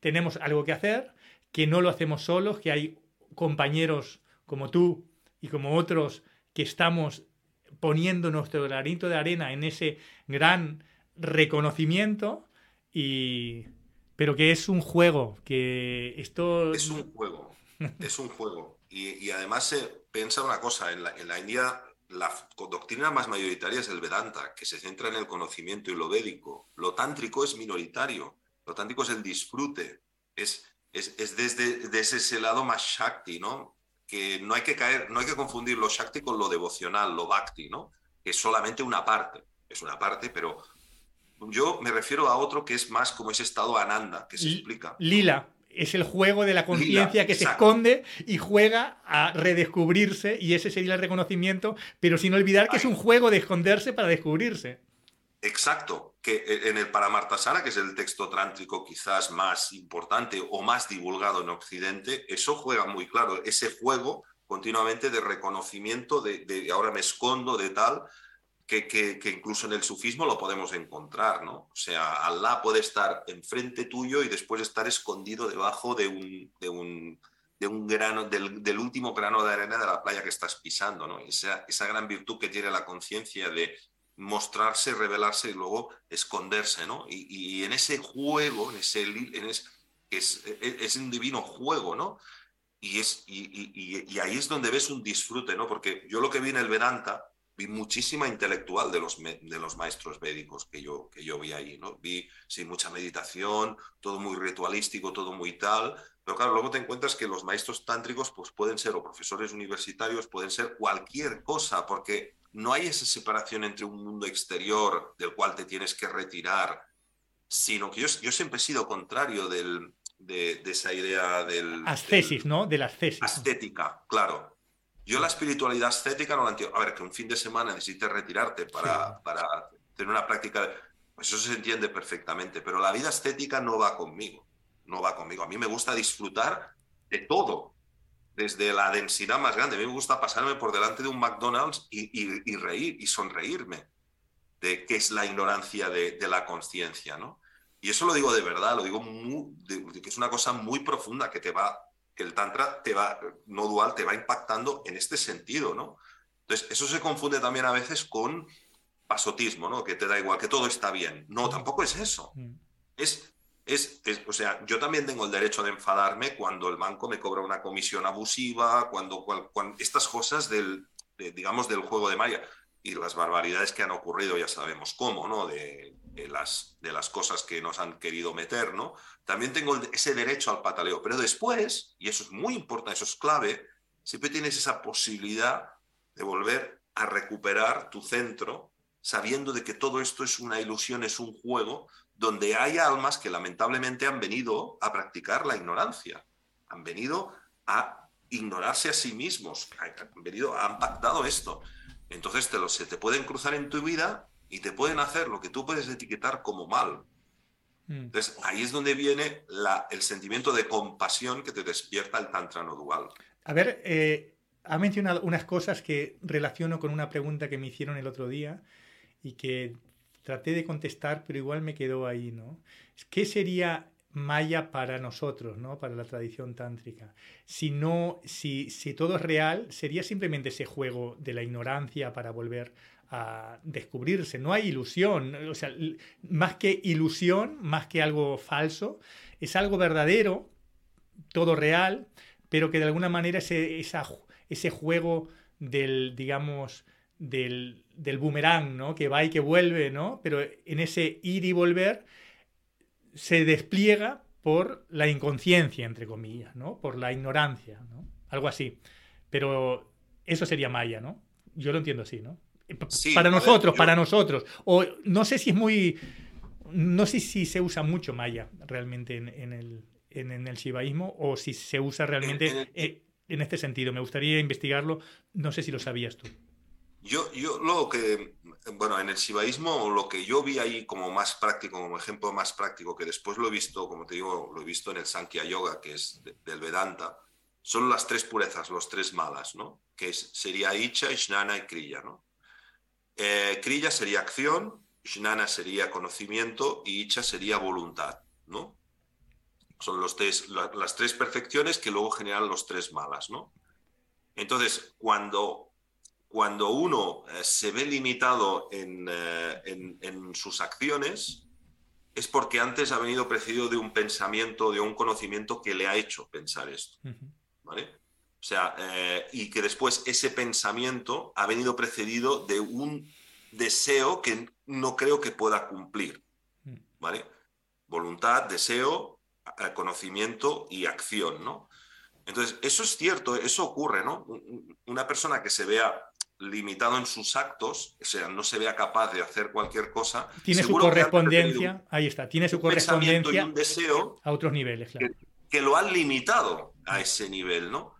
tenemos algo que hacer, que no lo hacemos solos, que hay compañeros como tú y como otros que estamos poniendo nuestro granito de arena en ese gran reconocimiento y pero que es un juego que esto es un juego es un juego y, además se piensa una cosa en la, en la India la doctrina más mayoritaria es el Vedanta, que se centra en el conocimiento y lo védico. Lo tántrico es minoritario. Lo tántrico es el disfrute. Es, es, es desde, desde, ese lado más Shakti, ¿no? que no hay que caer, no hay que confundir lo Shakti con lo devocional, lo Bhakti, ¿no? Que es solamente una parte, es una parte, pero yo me refiero a otro que es más como ese estado Ananda, que se explica. Lila, es el juego de la conciencia que se esconde y juega a redescubrirse y ese sería el reconocimiento, pero sin olvidar que es un juego de esconderse para descubrirse. Exacto, que e, en el Paramartasana, que es el texto trántrico quizás más importante o más divulgado en Occidente, eso juega muy claro, ese juego continuamente de reconocimiento de, ahora me escondo de tal, que, que, incluso en el sufismo lo podemos encontrar, ¿no? O sea, Allah puede estar enfrente tuyo y después estar escondido debajo de un, de un, de un grano, del, del, último grano de arena de la playa que estás pisando, ¿no? Esa, esa gran virtud que tiene la conciencia de mostrarse, revelarse y luego esconderse, ¿no? Y, en ese juego, en ese, en es, es, un divino juego, ¿no? Y, es, y, ahí es donde ves un disfrute, ¿no? Porque yo lo que vi en el Vedanta, vi muchísima intelectual de los, de los maestros védicos que yo, que yo vi ahí, ¿no? Vi, sí, mucha meditación, todo muy ritualístico, todo muy tal, pero claro, luego te encuentras que los maestros tántricos pues pueden ser o profesores universitarios, pueden ser cualquier cosa, porque no hay esa separación entre un mundo exterior del cual te tienes que retirar, sino que yo, yo siempre he sido contrario del, de, esa idea del... Ascesis, ¿no? De la ascesis. Ascética, claro. Yo la espiritualidad ascética no la entiendo. A ver, que un fin de semana necesites retirarte para, para tener una práctica... Pues eso se entiende perfectamente, pero la vida estética no va conmigo. No va conmigo. A mí me gusta disfrutar de todo desde la densidad más grande. A mí me gusta pasarme por delante de un McDonald's y, reír y sonreírme de qué es la ignorancia de, la conciencia, ¿no? Y eso lo digo de verdad, lo digo que es una cosa muy profunda que te va, que el tantra te va, no dual, te va impactando en este sentido, ¿no? Entonces, eso se confunde también a veces con pasotismo, ¿no? Que te da igual, que todo está bien. No, tampoco es eso. Mm. Es es, o sea, yo también tengo el derecho de enfadarme cuando el banco me cobra una comisión abusiva, cuando, cuando, estas cosas del, digamos, del juego de Maya y las barbaridades que han ocurrido, ya sabemos cómo, ¿no? De las, de las cosas que nos han querido meter. También tengo ese derecho al pataleo. Pero después, y eso es muy importante, eso es clave, siempre tienes esa posibilidad de volver a recuperar tu centro sabiendo de que todo esto es una ilusión, es un juego, donde hay almas que lamentablemente han venido a practicar la ignorancia, han venido a ignorarse a sí mismos, han venido, han pactado esto. Entonces te lo, se te pueden cruzar en tu vida y te pueden hacer lo que tú puedes etiquetar como mal. Mm. Entonces ahí es donde viene la, el sentimiento de compasión que te despierta el tantra no dual. A ver, eh, ha mencionado unas cosas que relaciono con una pregunta que me hicieron el otro día y que traté de contestar, pero igual me quedó ahí, ¿no? ¿Qué sería Maya para nosotros, ¿no? Para la tradición tántrica. Si no, si, si todo es real, sería simplemente ese juego de la ignorancia para volver a descubrirse. No hay ilusión, o sea, más que ilusión, más que algo falso, es algo verdadero, todo real, pero que de alguna manera ese, ese juego del, digamos, del, del boomerang, ¿no? Que va y que vuelve, ¿no? Pero en ese ir y volver se despliega por la inconsciencia, entre comillas, ¿no? Por la ignorancia, ¿no? Algo así. Pero eso sería Maya, ¿no? Yo lo entiendo así, ¿no? Para nosotros, para nosotros. O no sé si es muy... No sé si se usa mucho Maya realmente en, el, en, el shivaísmo o si se usa realmente en este sentido. Me gustaría investigarlo. No sé si lo sabías tú. Yo, yo lo que, bueno, en el shivaísmo, lo que yo vi ahí como más práctico, como ejemplo más práctico, que después lo he visto, como te digo, lo he visto en el Sankhya Yoga, que es del Vedanta, son las tres purezas, los tres malas, ¿no? Que sería Icha, Ishnana y Kriya, ¿no? Eh, kriya sería acción, Ishnana sería conocimiento y Icha sería voluntad, ¿no? Son los tres, las tres perfecciones que luego generan los tres malas, ¿no? Entonces, cuando cuando uno eh, se ve limitado eh, en, sus acciones, es porque antes ha venido precedido de un pensamiento, de un conocimiento que le ha hecho pensar esto. ¿Vale? O sea, eh, y que después ese pensamiento ha venido precedido de un deseo que no creo que pueda cumplir. Mm. ¿Vale? Voluntad, deseo, conocimiento y acción, ¿no? Entonces, eso es cierto, eso ocurre, ¿no? Una persona que se vea limitado en sus actos, o sea, no se vea capaz de hacer cualquier cosa. Tiene su correspondencia, ahí está, tiene su correspondencia y un deseo a otros niveles, claro. Que, lo han limitado a ese nivel, ¿no?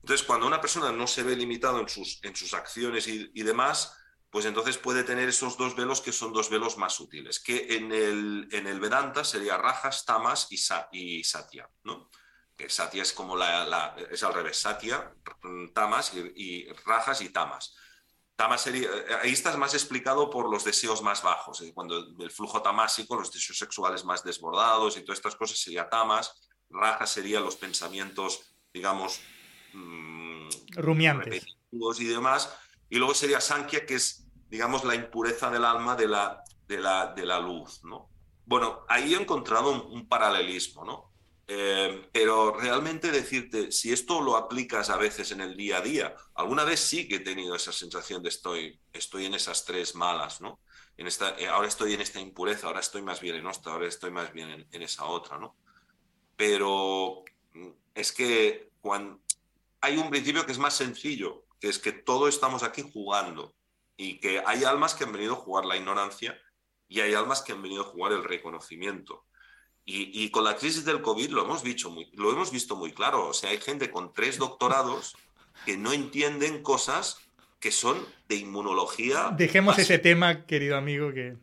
Mm. Entonces, cuando una persona no se ve limitado en sus, en sus acciones y, demás, pues entonces puede tener esos dos velos que son dos velos más útiles, que en el, en el Vedanta sería Rajas, Tamas y, y Satya, ¿no? Que Satya es como la, es al revés, Satya, Tamas y, Rajas y Tamas. Tamas sería, eh, ahí estás más explicado por los deseos más bajos, cuando el flujo tamásico, los deseos sexuales más desbordados y todas estas cosas sería tamas, raja serían los pensamientos, digamos, mmm, rumiantes y demás, y luego sería sankhya, que es, digamos, la impureza del alma de la, de la, de la luz, ¿no? Bueno, ahí he encontrado un, un paralelismo, ¿no? Eh, pero realmente decirte, si esto lo aplicas a veces en el día a día, alguna vez sí que he tenido esa sensación de estoy, estoy en esas tres malas, ¿no? En esta, eh, ahora estoy en esta impureza, ahora estoy más bien en esta, ahora estoy más bien en, esa otra, ¿no? Pero mm, es que cuando, hay un principio que es más sencillo, que es que todos estamos aquí jugando y que hay almas que han venido a jugar la ignorancia y hay almas que han venido a jugar el reconocimiento. Y, con la crisis del COVID lo hemos, visto muy, lo hemos visto muy claro. O sea, hay gente con tres doctorados que no entienden cosas que son de inmunología. Dejemos ese tema, querido amigo, que...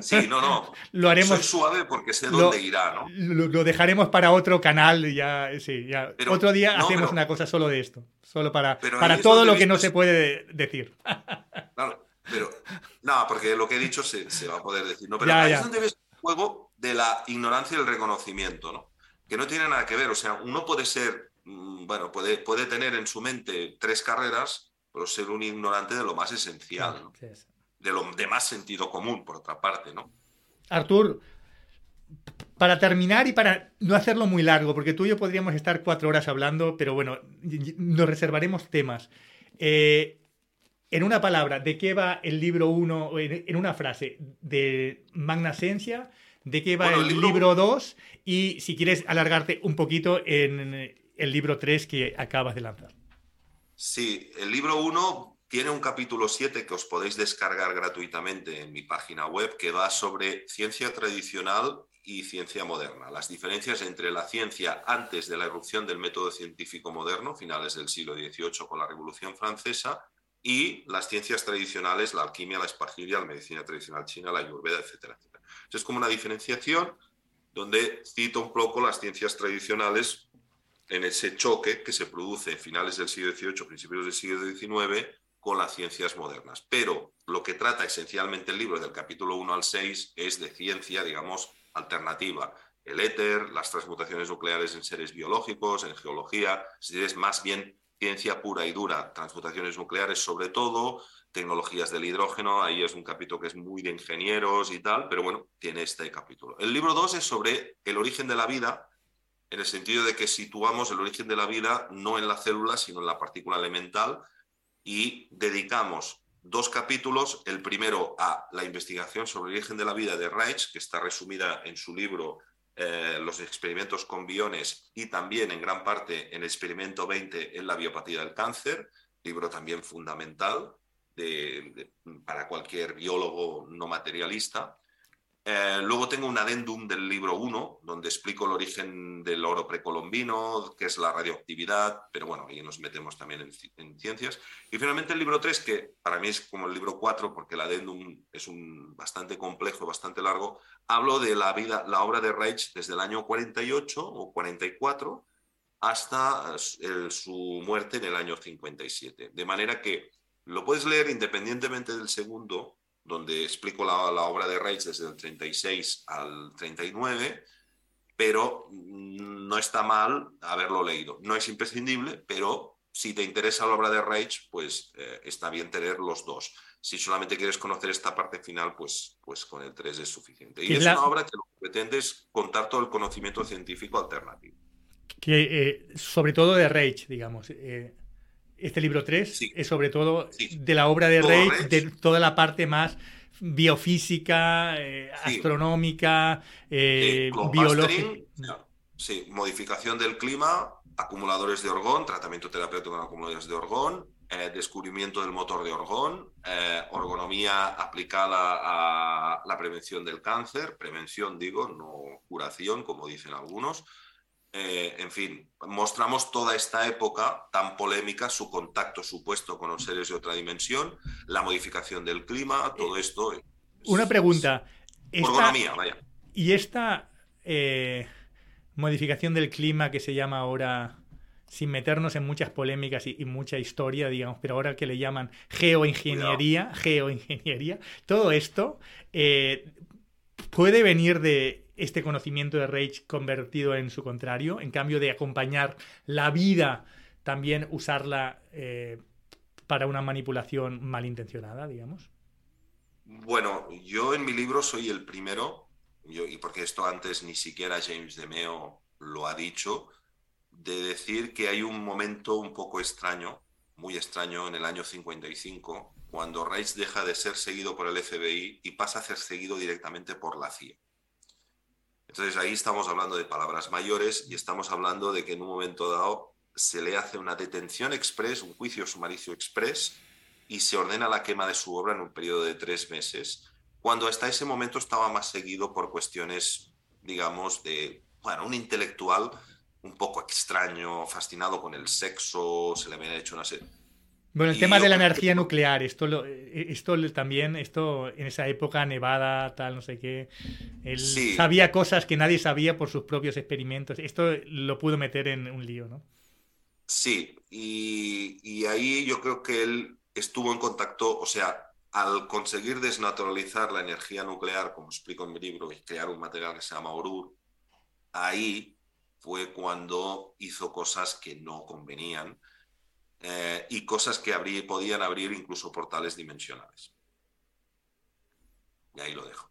Sí, no, no. Lo haremos. Soy suave porque sé dónde irá, ¿no? Lo, dejaremos para otro canal y ya, sí, ya. otro día hacemos una cosa solo de esto. Solo para, para todo lo que no se puede decir. Claro, pero. No, porque lo que he dicho se, va a poder decir. No, pero ahí es donde ves el juego de la ignorancia y el reconocimiento, ¿no? Que no tiene nada que ver. O sea, uno puede ser, mm, bueno, puede, puede tener en su mente tres carreras, pero ser un ignorante de lo más esencial, ¿no? De lo de más sentido común, por otra parte, ¿no? Artur, para terminar y para no hacerlo muy largo, porque tú y yo podríamos estar cuatro horas hablando, pero bueno, nos reservaremos temas. Eh, en una palabra, ¿de qué va el libro 1, en, una frase, de Magna Esencia? ¿De qué va el, libro 2? Y si quieres alargarte un poquito en el libro 3 que acabas de lanzar. Sí, el libro 1 tiene un capítulo 7 que os podéis descargar gratuitamente en mi página web que va sobre ciencia tradicional y ciencia moderna, las diferencias entre la ciencia antes de la irrupción del método científico moderno, finales del siglo XVIII con la Revolución Francesa, y las ciencias tradicionales, la alquimia, la espagiria, la medicina tradicional china, la ayurveda, etcétera, etcétera. Es como una diferenciación donde cito un poco las ciencias tradicionales en ese choque que se produce en finales del siglo XVIII, principios del siglo XIX, con las ciencias modernas. Pero lo que trata esencialmente el libro del capítulo 1 al 6 es de ciencia, digamos, alternativa. El éter, las transmutaciones nucleares en seres biológicos, en geología, es más bien ciencia pura y dura, transmutaciones nucleares sobre todo, tecnologías del hidrógeno, ahí es un capítulo que es muy de ingenieros y tal, pero bueno, tiene este capítulo. El libro 2 es sobre el origen de la vida, en el sentido de que situamos el origen de la vida no en la célula, sino en la partícula elemental, y dedicamos dos capítulos, el primero a la investigación sobre el origen de la vida de Reich, que está resumida en su libro eh, Los experimentos con biones y también en gran parte en el experimento 20 en la biopatía del cáncer, libro también fundamental para cualquier biólogo no materialista. Eh, luego tengo un adendum del libro 1, donde explico el origen del oro precolombino, qué es la radioactividad, pero bueno, ahí nos metemos también en, ciencias. Y finalmente el libro 3, que para mí es como el libro 4, porque el adendum es un bastante complejo, bastante largo, hablo de la vida, la obra de Reich desde el año 48 o 44 hasta su muerte en el año 57. De manera que lo puedes leer independientemente del segundo, donde explico la, obra de Reich desde el 36 al 39, pero no está mal haberlo leído. No es imprescindible, pero si te interesa la obra de Reich, pues eh, está bien tener los dos. Si solamente quieres conocer esta parte final, pues, pues con el 3 es suficiente. Y es, una obra que lo que pretende es contar todo el conocimiento científico alternativo. Que, eh, sobre todo de Reich, digamos. Eh, este libro 3 es sobre todo de la obra de Rey, de toda la parte más biofísica, eh, astronómica, eh, biológica. Sí, modificación del clima, acumuladores de orgón, tratamiento terapéutico con acumuladores de orgón, eh, descubrimiento del motor de orgón, orgonomía aplicada a la prevención del cáncer, prevención digo, no curación, como dicen algunos, eh, en fin, mostramos toda esta época tan polémica, su contacto supuesto con los seres de otra dimensión, la modificación del clima, todo esto. Una pregunta. vaya. ¿Y esta eh, modificación del clima que se llama ahora, sin meternos en muchas polémicas y, mucha historia, digamos, pero ahora que le llaman geoingeniería, geoingeniería, todo esto eh, puede venir de este conocimiento de Rage convertido en su contrario, en cambio de acompañar la vida, también usarla eh, para una manipulación malintencionada, digamos? Bueno, yo en mi libro soy el primero, yo, y porque esto antes ni siquiera James de Meo lo ha dicho, de decir que hay un momento un poco extraño, muy extraño, en el año 55, cuando Reich deja de ser seguido por el FBI y pasa a ser seguido directamente por la CIA. Entonces ahí estamos hablando de palabras mayores y estamos hablando de que en un momento dado se le hace una detención express, un juicio sumaricio express y se ordena la quema de su obra en un periodo de tres meses, cuando hasta ese momento estaba más seguido por cuestiones, digamos, de, bueno, un intelectual un poco extraño, fascinado con el sexo, se le había hecho una serie bueno, el tema de la energía nuclear, esto, lo, eh, esto también, esto en esa época nevada, tal, no sé qué, él sabía cosas que nadie sabía por sus propios experimentos. Esto lo pudo meter en un lío, ¿no? Sí, y, y ahí yo creo que él estuvo en contacto, o sea, al conseguir desnaturalizar la energía nuclear, como explico en mi libro, y crear un material que se llama Orur, ahí fue cuando hizo cosas que no convenían eh, y cosas que podían abrir incluso portales dimensionales. Y ahí lo dejo.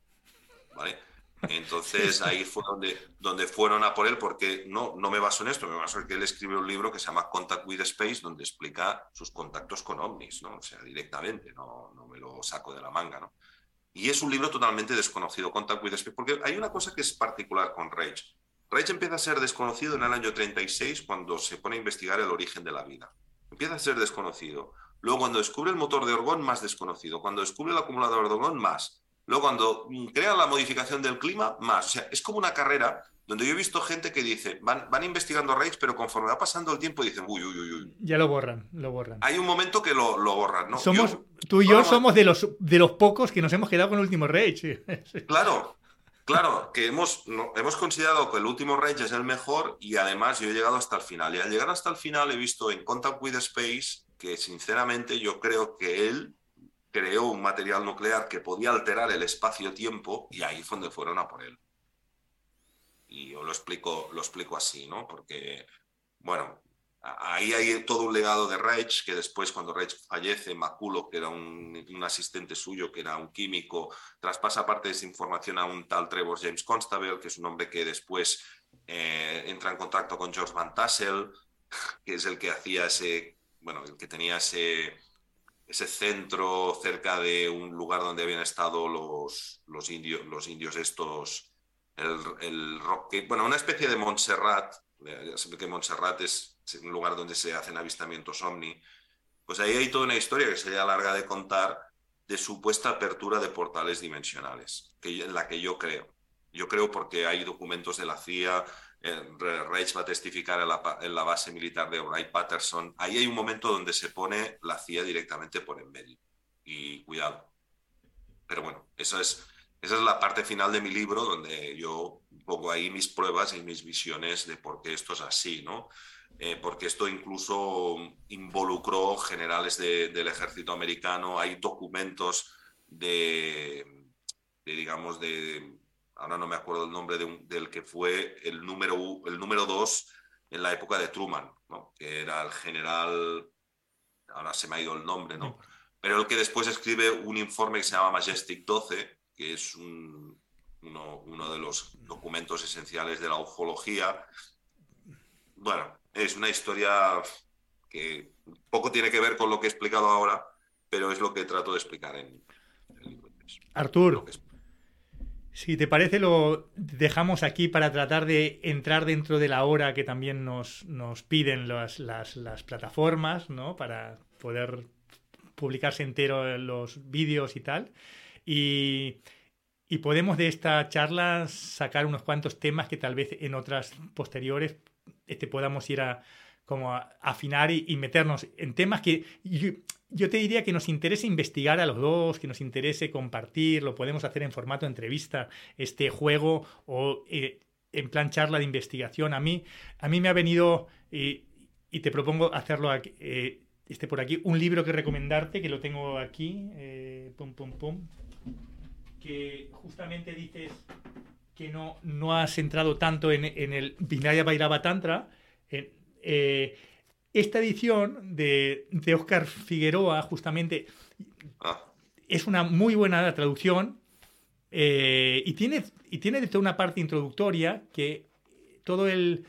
¿vale? Entonces ahí fue donde, donde fueron a por él, porque no, no me baso en esto, me baso en que él escribió un libro que se llama Contact with Space, donde explica sus contactos con ovnis, ¿no? O sea, directamente, no, no me lo saco de la manga, ¿no? Y es un libro totalmente desconocido, Contact with Space, porque hay una cosa que es particular con Rage. Rage empieza a ser desconocido en el año 36 cuando se pone a investigar el origen de la vida. Empieza a ser desconocido. Luego cuando descubre el motor de orgón, más desconocido. Cuando descubre el acumulador de orgón, más. Luego cuando crea la modificación del clima, más. O sea, es como una carrera donde yo he visto gente que dice, van, van investigando Rage, pero conforme va pasando el tiempo dicen, uy, uy, uy, uy. Ya lo borran, lo borran. Hay un momento que lo, lo borran, ¿no? Somos, tú y yo somos de los, de los pocos que nos hemos quedado con el último Rage. claro, Claro, que hemos, hemos considerado que el último Rage es el mejor y además yo he llegado hasta el final. Y al llegar hasta el final he visto en Contact with Space que sinceramente yo creo que él creó un material nuclear que podía alterar el espacio-tiempo y ahí fue donde fueron a por él. Y yo lo explico, lo explico así, ¿no? Porque, bueno, Ahí hay todo un legado de Reich, que después cuando Reich fallece, Maculo, que era un, asistente suyo, que era un químico, traspasa parte de esa información a un tal Trevor James Constable, que es un hombre que después eh, entra en contacto con George Van Tassel, que es el que hacía ese, bueno, el que tenía ese, ese centro cerca de un lugar donde habían estado los, los, indios, los indios estos, el, el rock, bueno, una especie de Montserrat, que Montserrat es un lugar donde se hacen avistamientos ovni, pues ahí hay toda una historia que sería larga de contar de supuesta apertura de portales dimensionales, en la que yo creo. Yo creo porque hay documentos de la CIA, eh, Reich va a testificar en la, base militar de Wright Patterson. Ahí hay un momento donde se pone la CIA directamente por en medio. Y cuidado. Pero bueno, eso es, esa es la parte final de mi libro, donde yo pongo ahí mis pruebas y mis visiones de por qué esto es así, ¿no? Eh, porque esto incluso involucró generales del ejército americano, hay documentos de, digamos, de, ahora no me acuerdo el nombre del que fue el número, el número dos en la época de Truman, que era el general, ahora se me ha ido el nombre, ¿no? pero el que después escribe un informe que se llama Majestic 12, que es uno, uno de los documentos esenciales de la ufología. Bueno, es una historia que poco tiene que ver con lo que he explicado ahora, pero es lo que trato de explicar en el libro. Artur, si te parece, lo dejamos aquí para tratar de entrar dentro de la hora que también nos, nos piden las, las, las, plataformas, ¿no? Para poder publicarse entero los vídeos y tal. Y, y podemos de esta charla sacar unos cuantos temas que tal vez en otras posteriores este, podamos ir a como a afinar y, meternos en temas que yo, te diría que nos interese investigar a los dos, que nos interese compartir, lo podemos hacer en formato entrevista, este juego o eh, en plan charla de investigación. A mí, a mí me ha venido, y te propongo hacerlo aquí, eh, este por aquí, un libro que recomendarte, que lo tengo aquí, eh, pum, pum, pum, que justamente dices que no, no has entrado tanto en, el Vinaya Bairaba Tantra. Eh, esta edición de, de Oscar Figueroa, justamente, ah. es una muy buena traducción eh, y, tiene, y tiene una parte introductoria que todo el,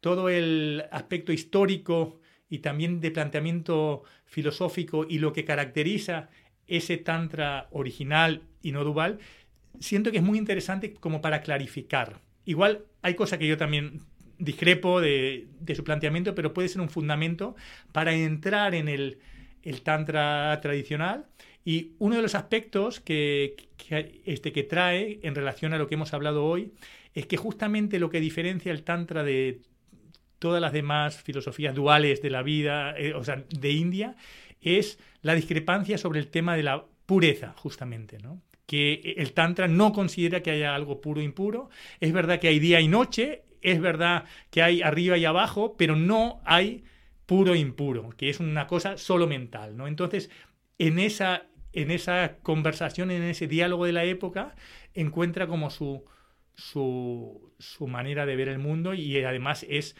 todo el aspecto histórico y también de planteamiento filosófico y lo que caracteriza ese tantra original y no dual siento que es muy interesante como para clarificar. Igual hay cosas que yo también discrepo de, su planteamiento, pero puede ser un fundamento para entrar en el, tantra tradicional. Y uno de los aspectos que, este, que trae en relación a lo que hemos hablado hoy es que justamente lo que diferencia el tantra de todas las demás filosofías duales de la vida, eh, o sea, de India, es la discrepancia sobre el tema de la pureza, justamente, ¿no? que el Tantra no considera que haya algo puro e impuro. Es verdad que hay día y noche, es verdad que hay arriba y abajo, pero no hay puro e impuro, que es una cosa solo mental. ¿no? Entonces, en esa, en esa conversación, en ese diálogo de la época, encuentra como su, su, su manera de ver el mundo y además es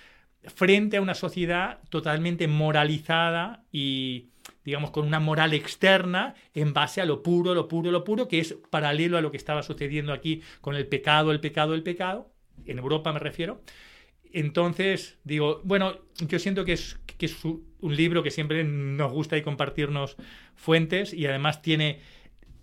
frente a una sociedad totalmente moralizada y, digamos, con una moral externa en base a lo puro, lo puro, lo puro, que es paralelo a lo que estaba sucediendo aquí con el pecado, el pecado, el pecado, en Europa me refiero. Entonces, digo, bueno, yo siento que es, que es un libro que siempre nos gusta y compartirnos fuentes y además tiene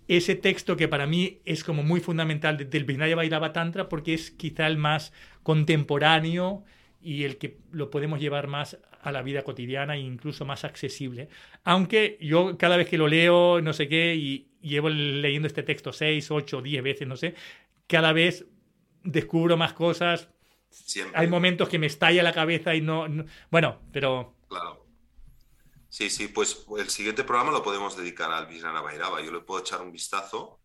ese texto que para mí es como muy fundamental del Vinaya Bailaba Tantra porque es quizá el más contemporáneo y el que lo podemos llevar más a la vida cotidiana e incluso más accesible. Aunque yo cada vez que lo leo, no sé qué, y llevo leyendo este texto seis, ocho, diez veces, no sé, cada vez descubro más cosas. Hay momentos que me estalla la cabeza y no, bueno, pero... Claro. Sí, sí, pues el siguiente programa lo podemos dedicar al Vijnana Bairaba. Yo le puedo echar un vistazo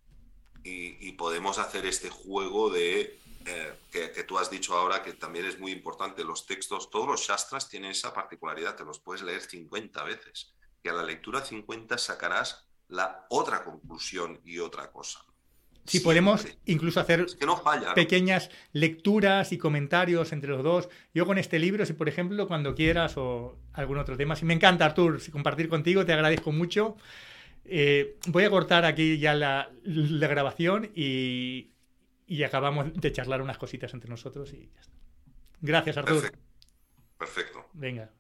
y podemos hacer este juego de eh, que, tú has dicho ahora que también es muy importante. Los textos, todos los shastras tienen esa particularidad, te los puedes leer 50 veces, que a la lectura 50 sacarás la otra conclusión y otra cosa. Sí, podemos incluso hacer pequeñas lecturas y comentarios entre los dos. Yo con este libro, si por ejemplo, cuando quieras o algún otro tema, si me encanta, Artur, si compartir contigo, te agradezco mucho. Eh, voy a cortar aquí ya la grabación y y acabamos de charlar unas cositas entre nosotros y ya está. Gracias, Artur. Perfecto. Venga.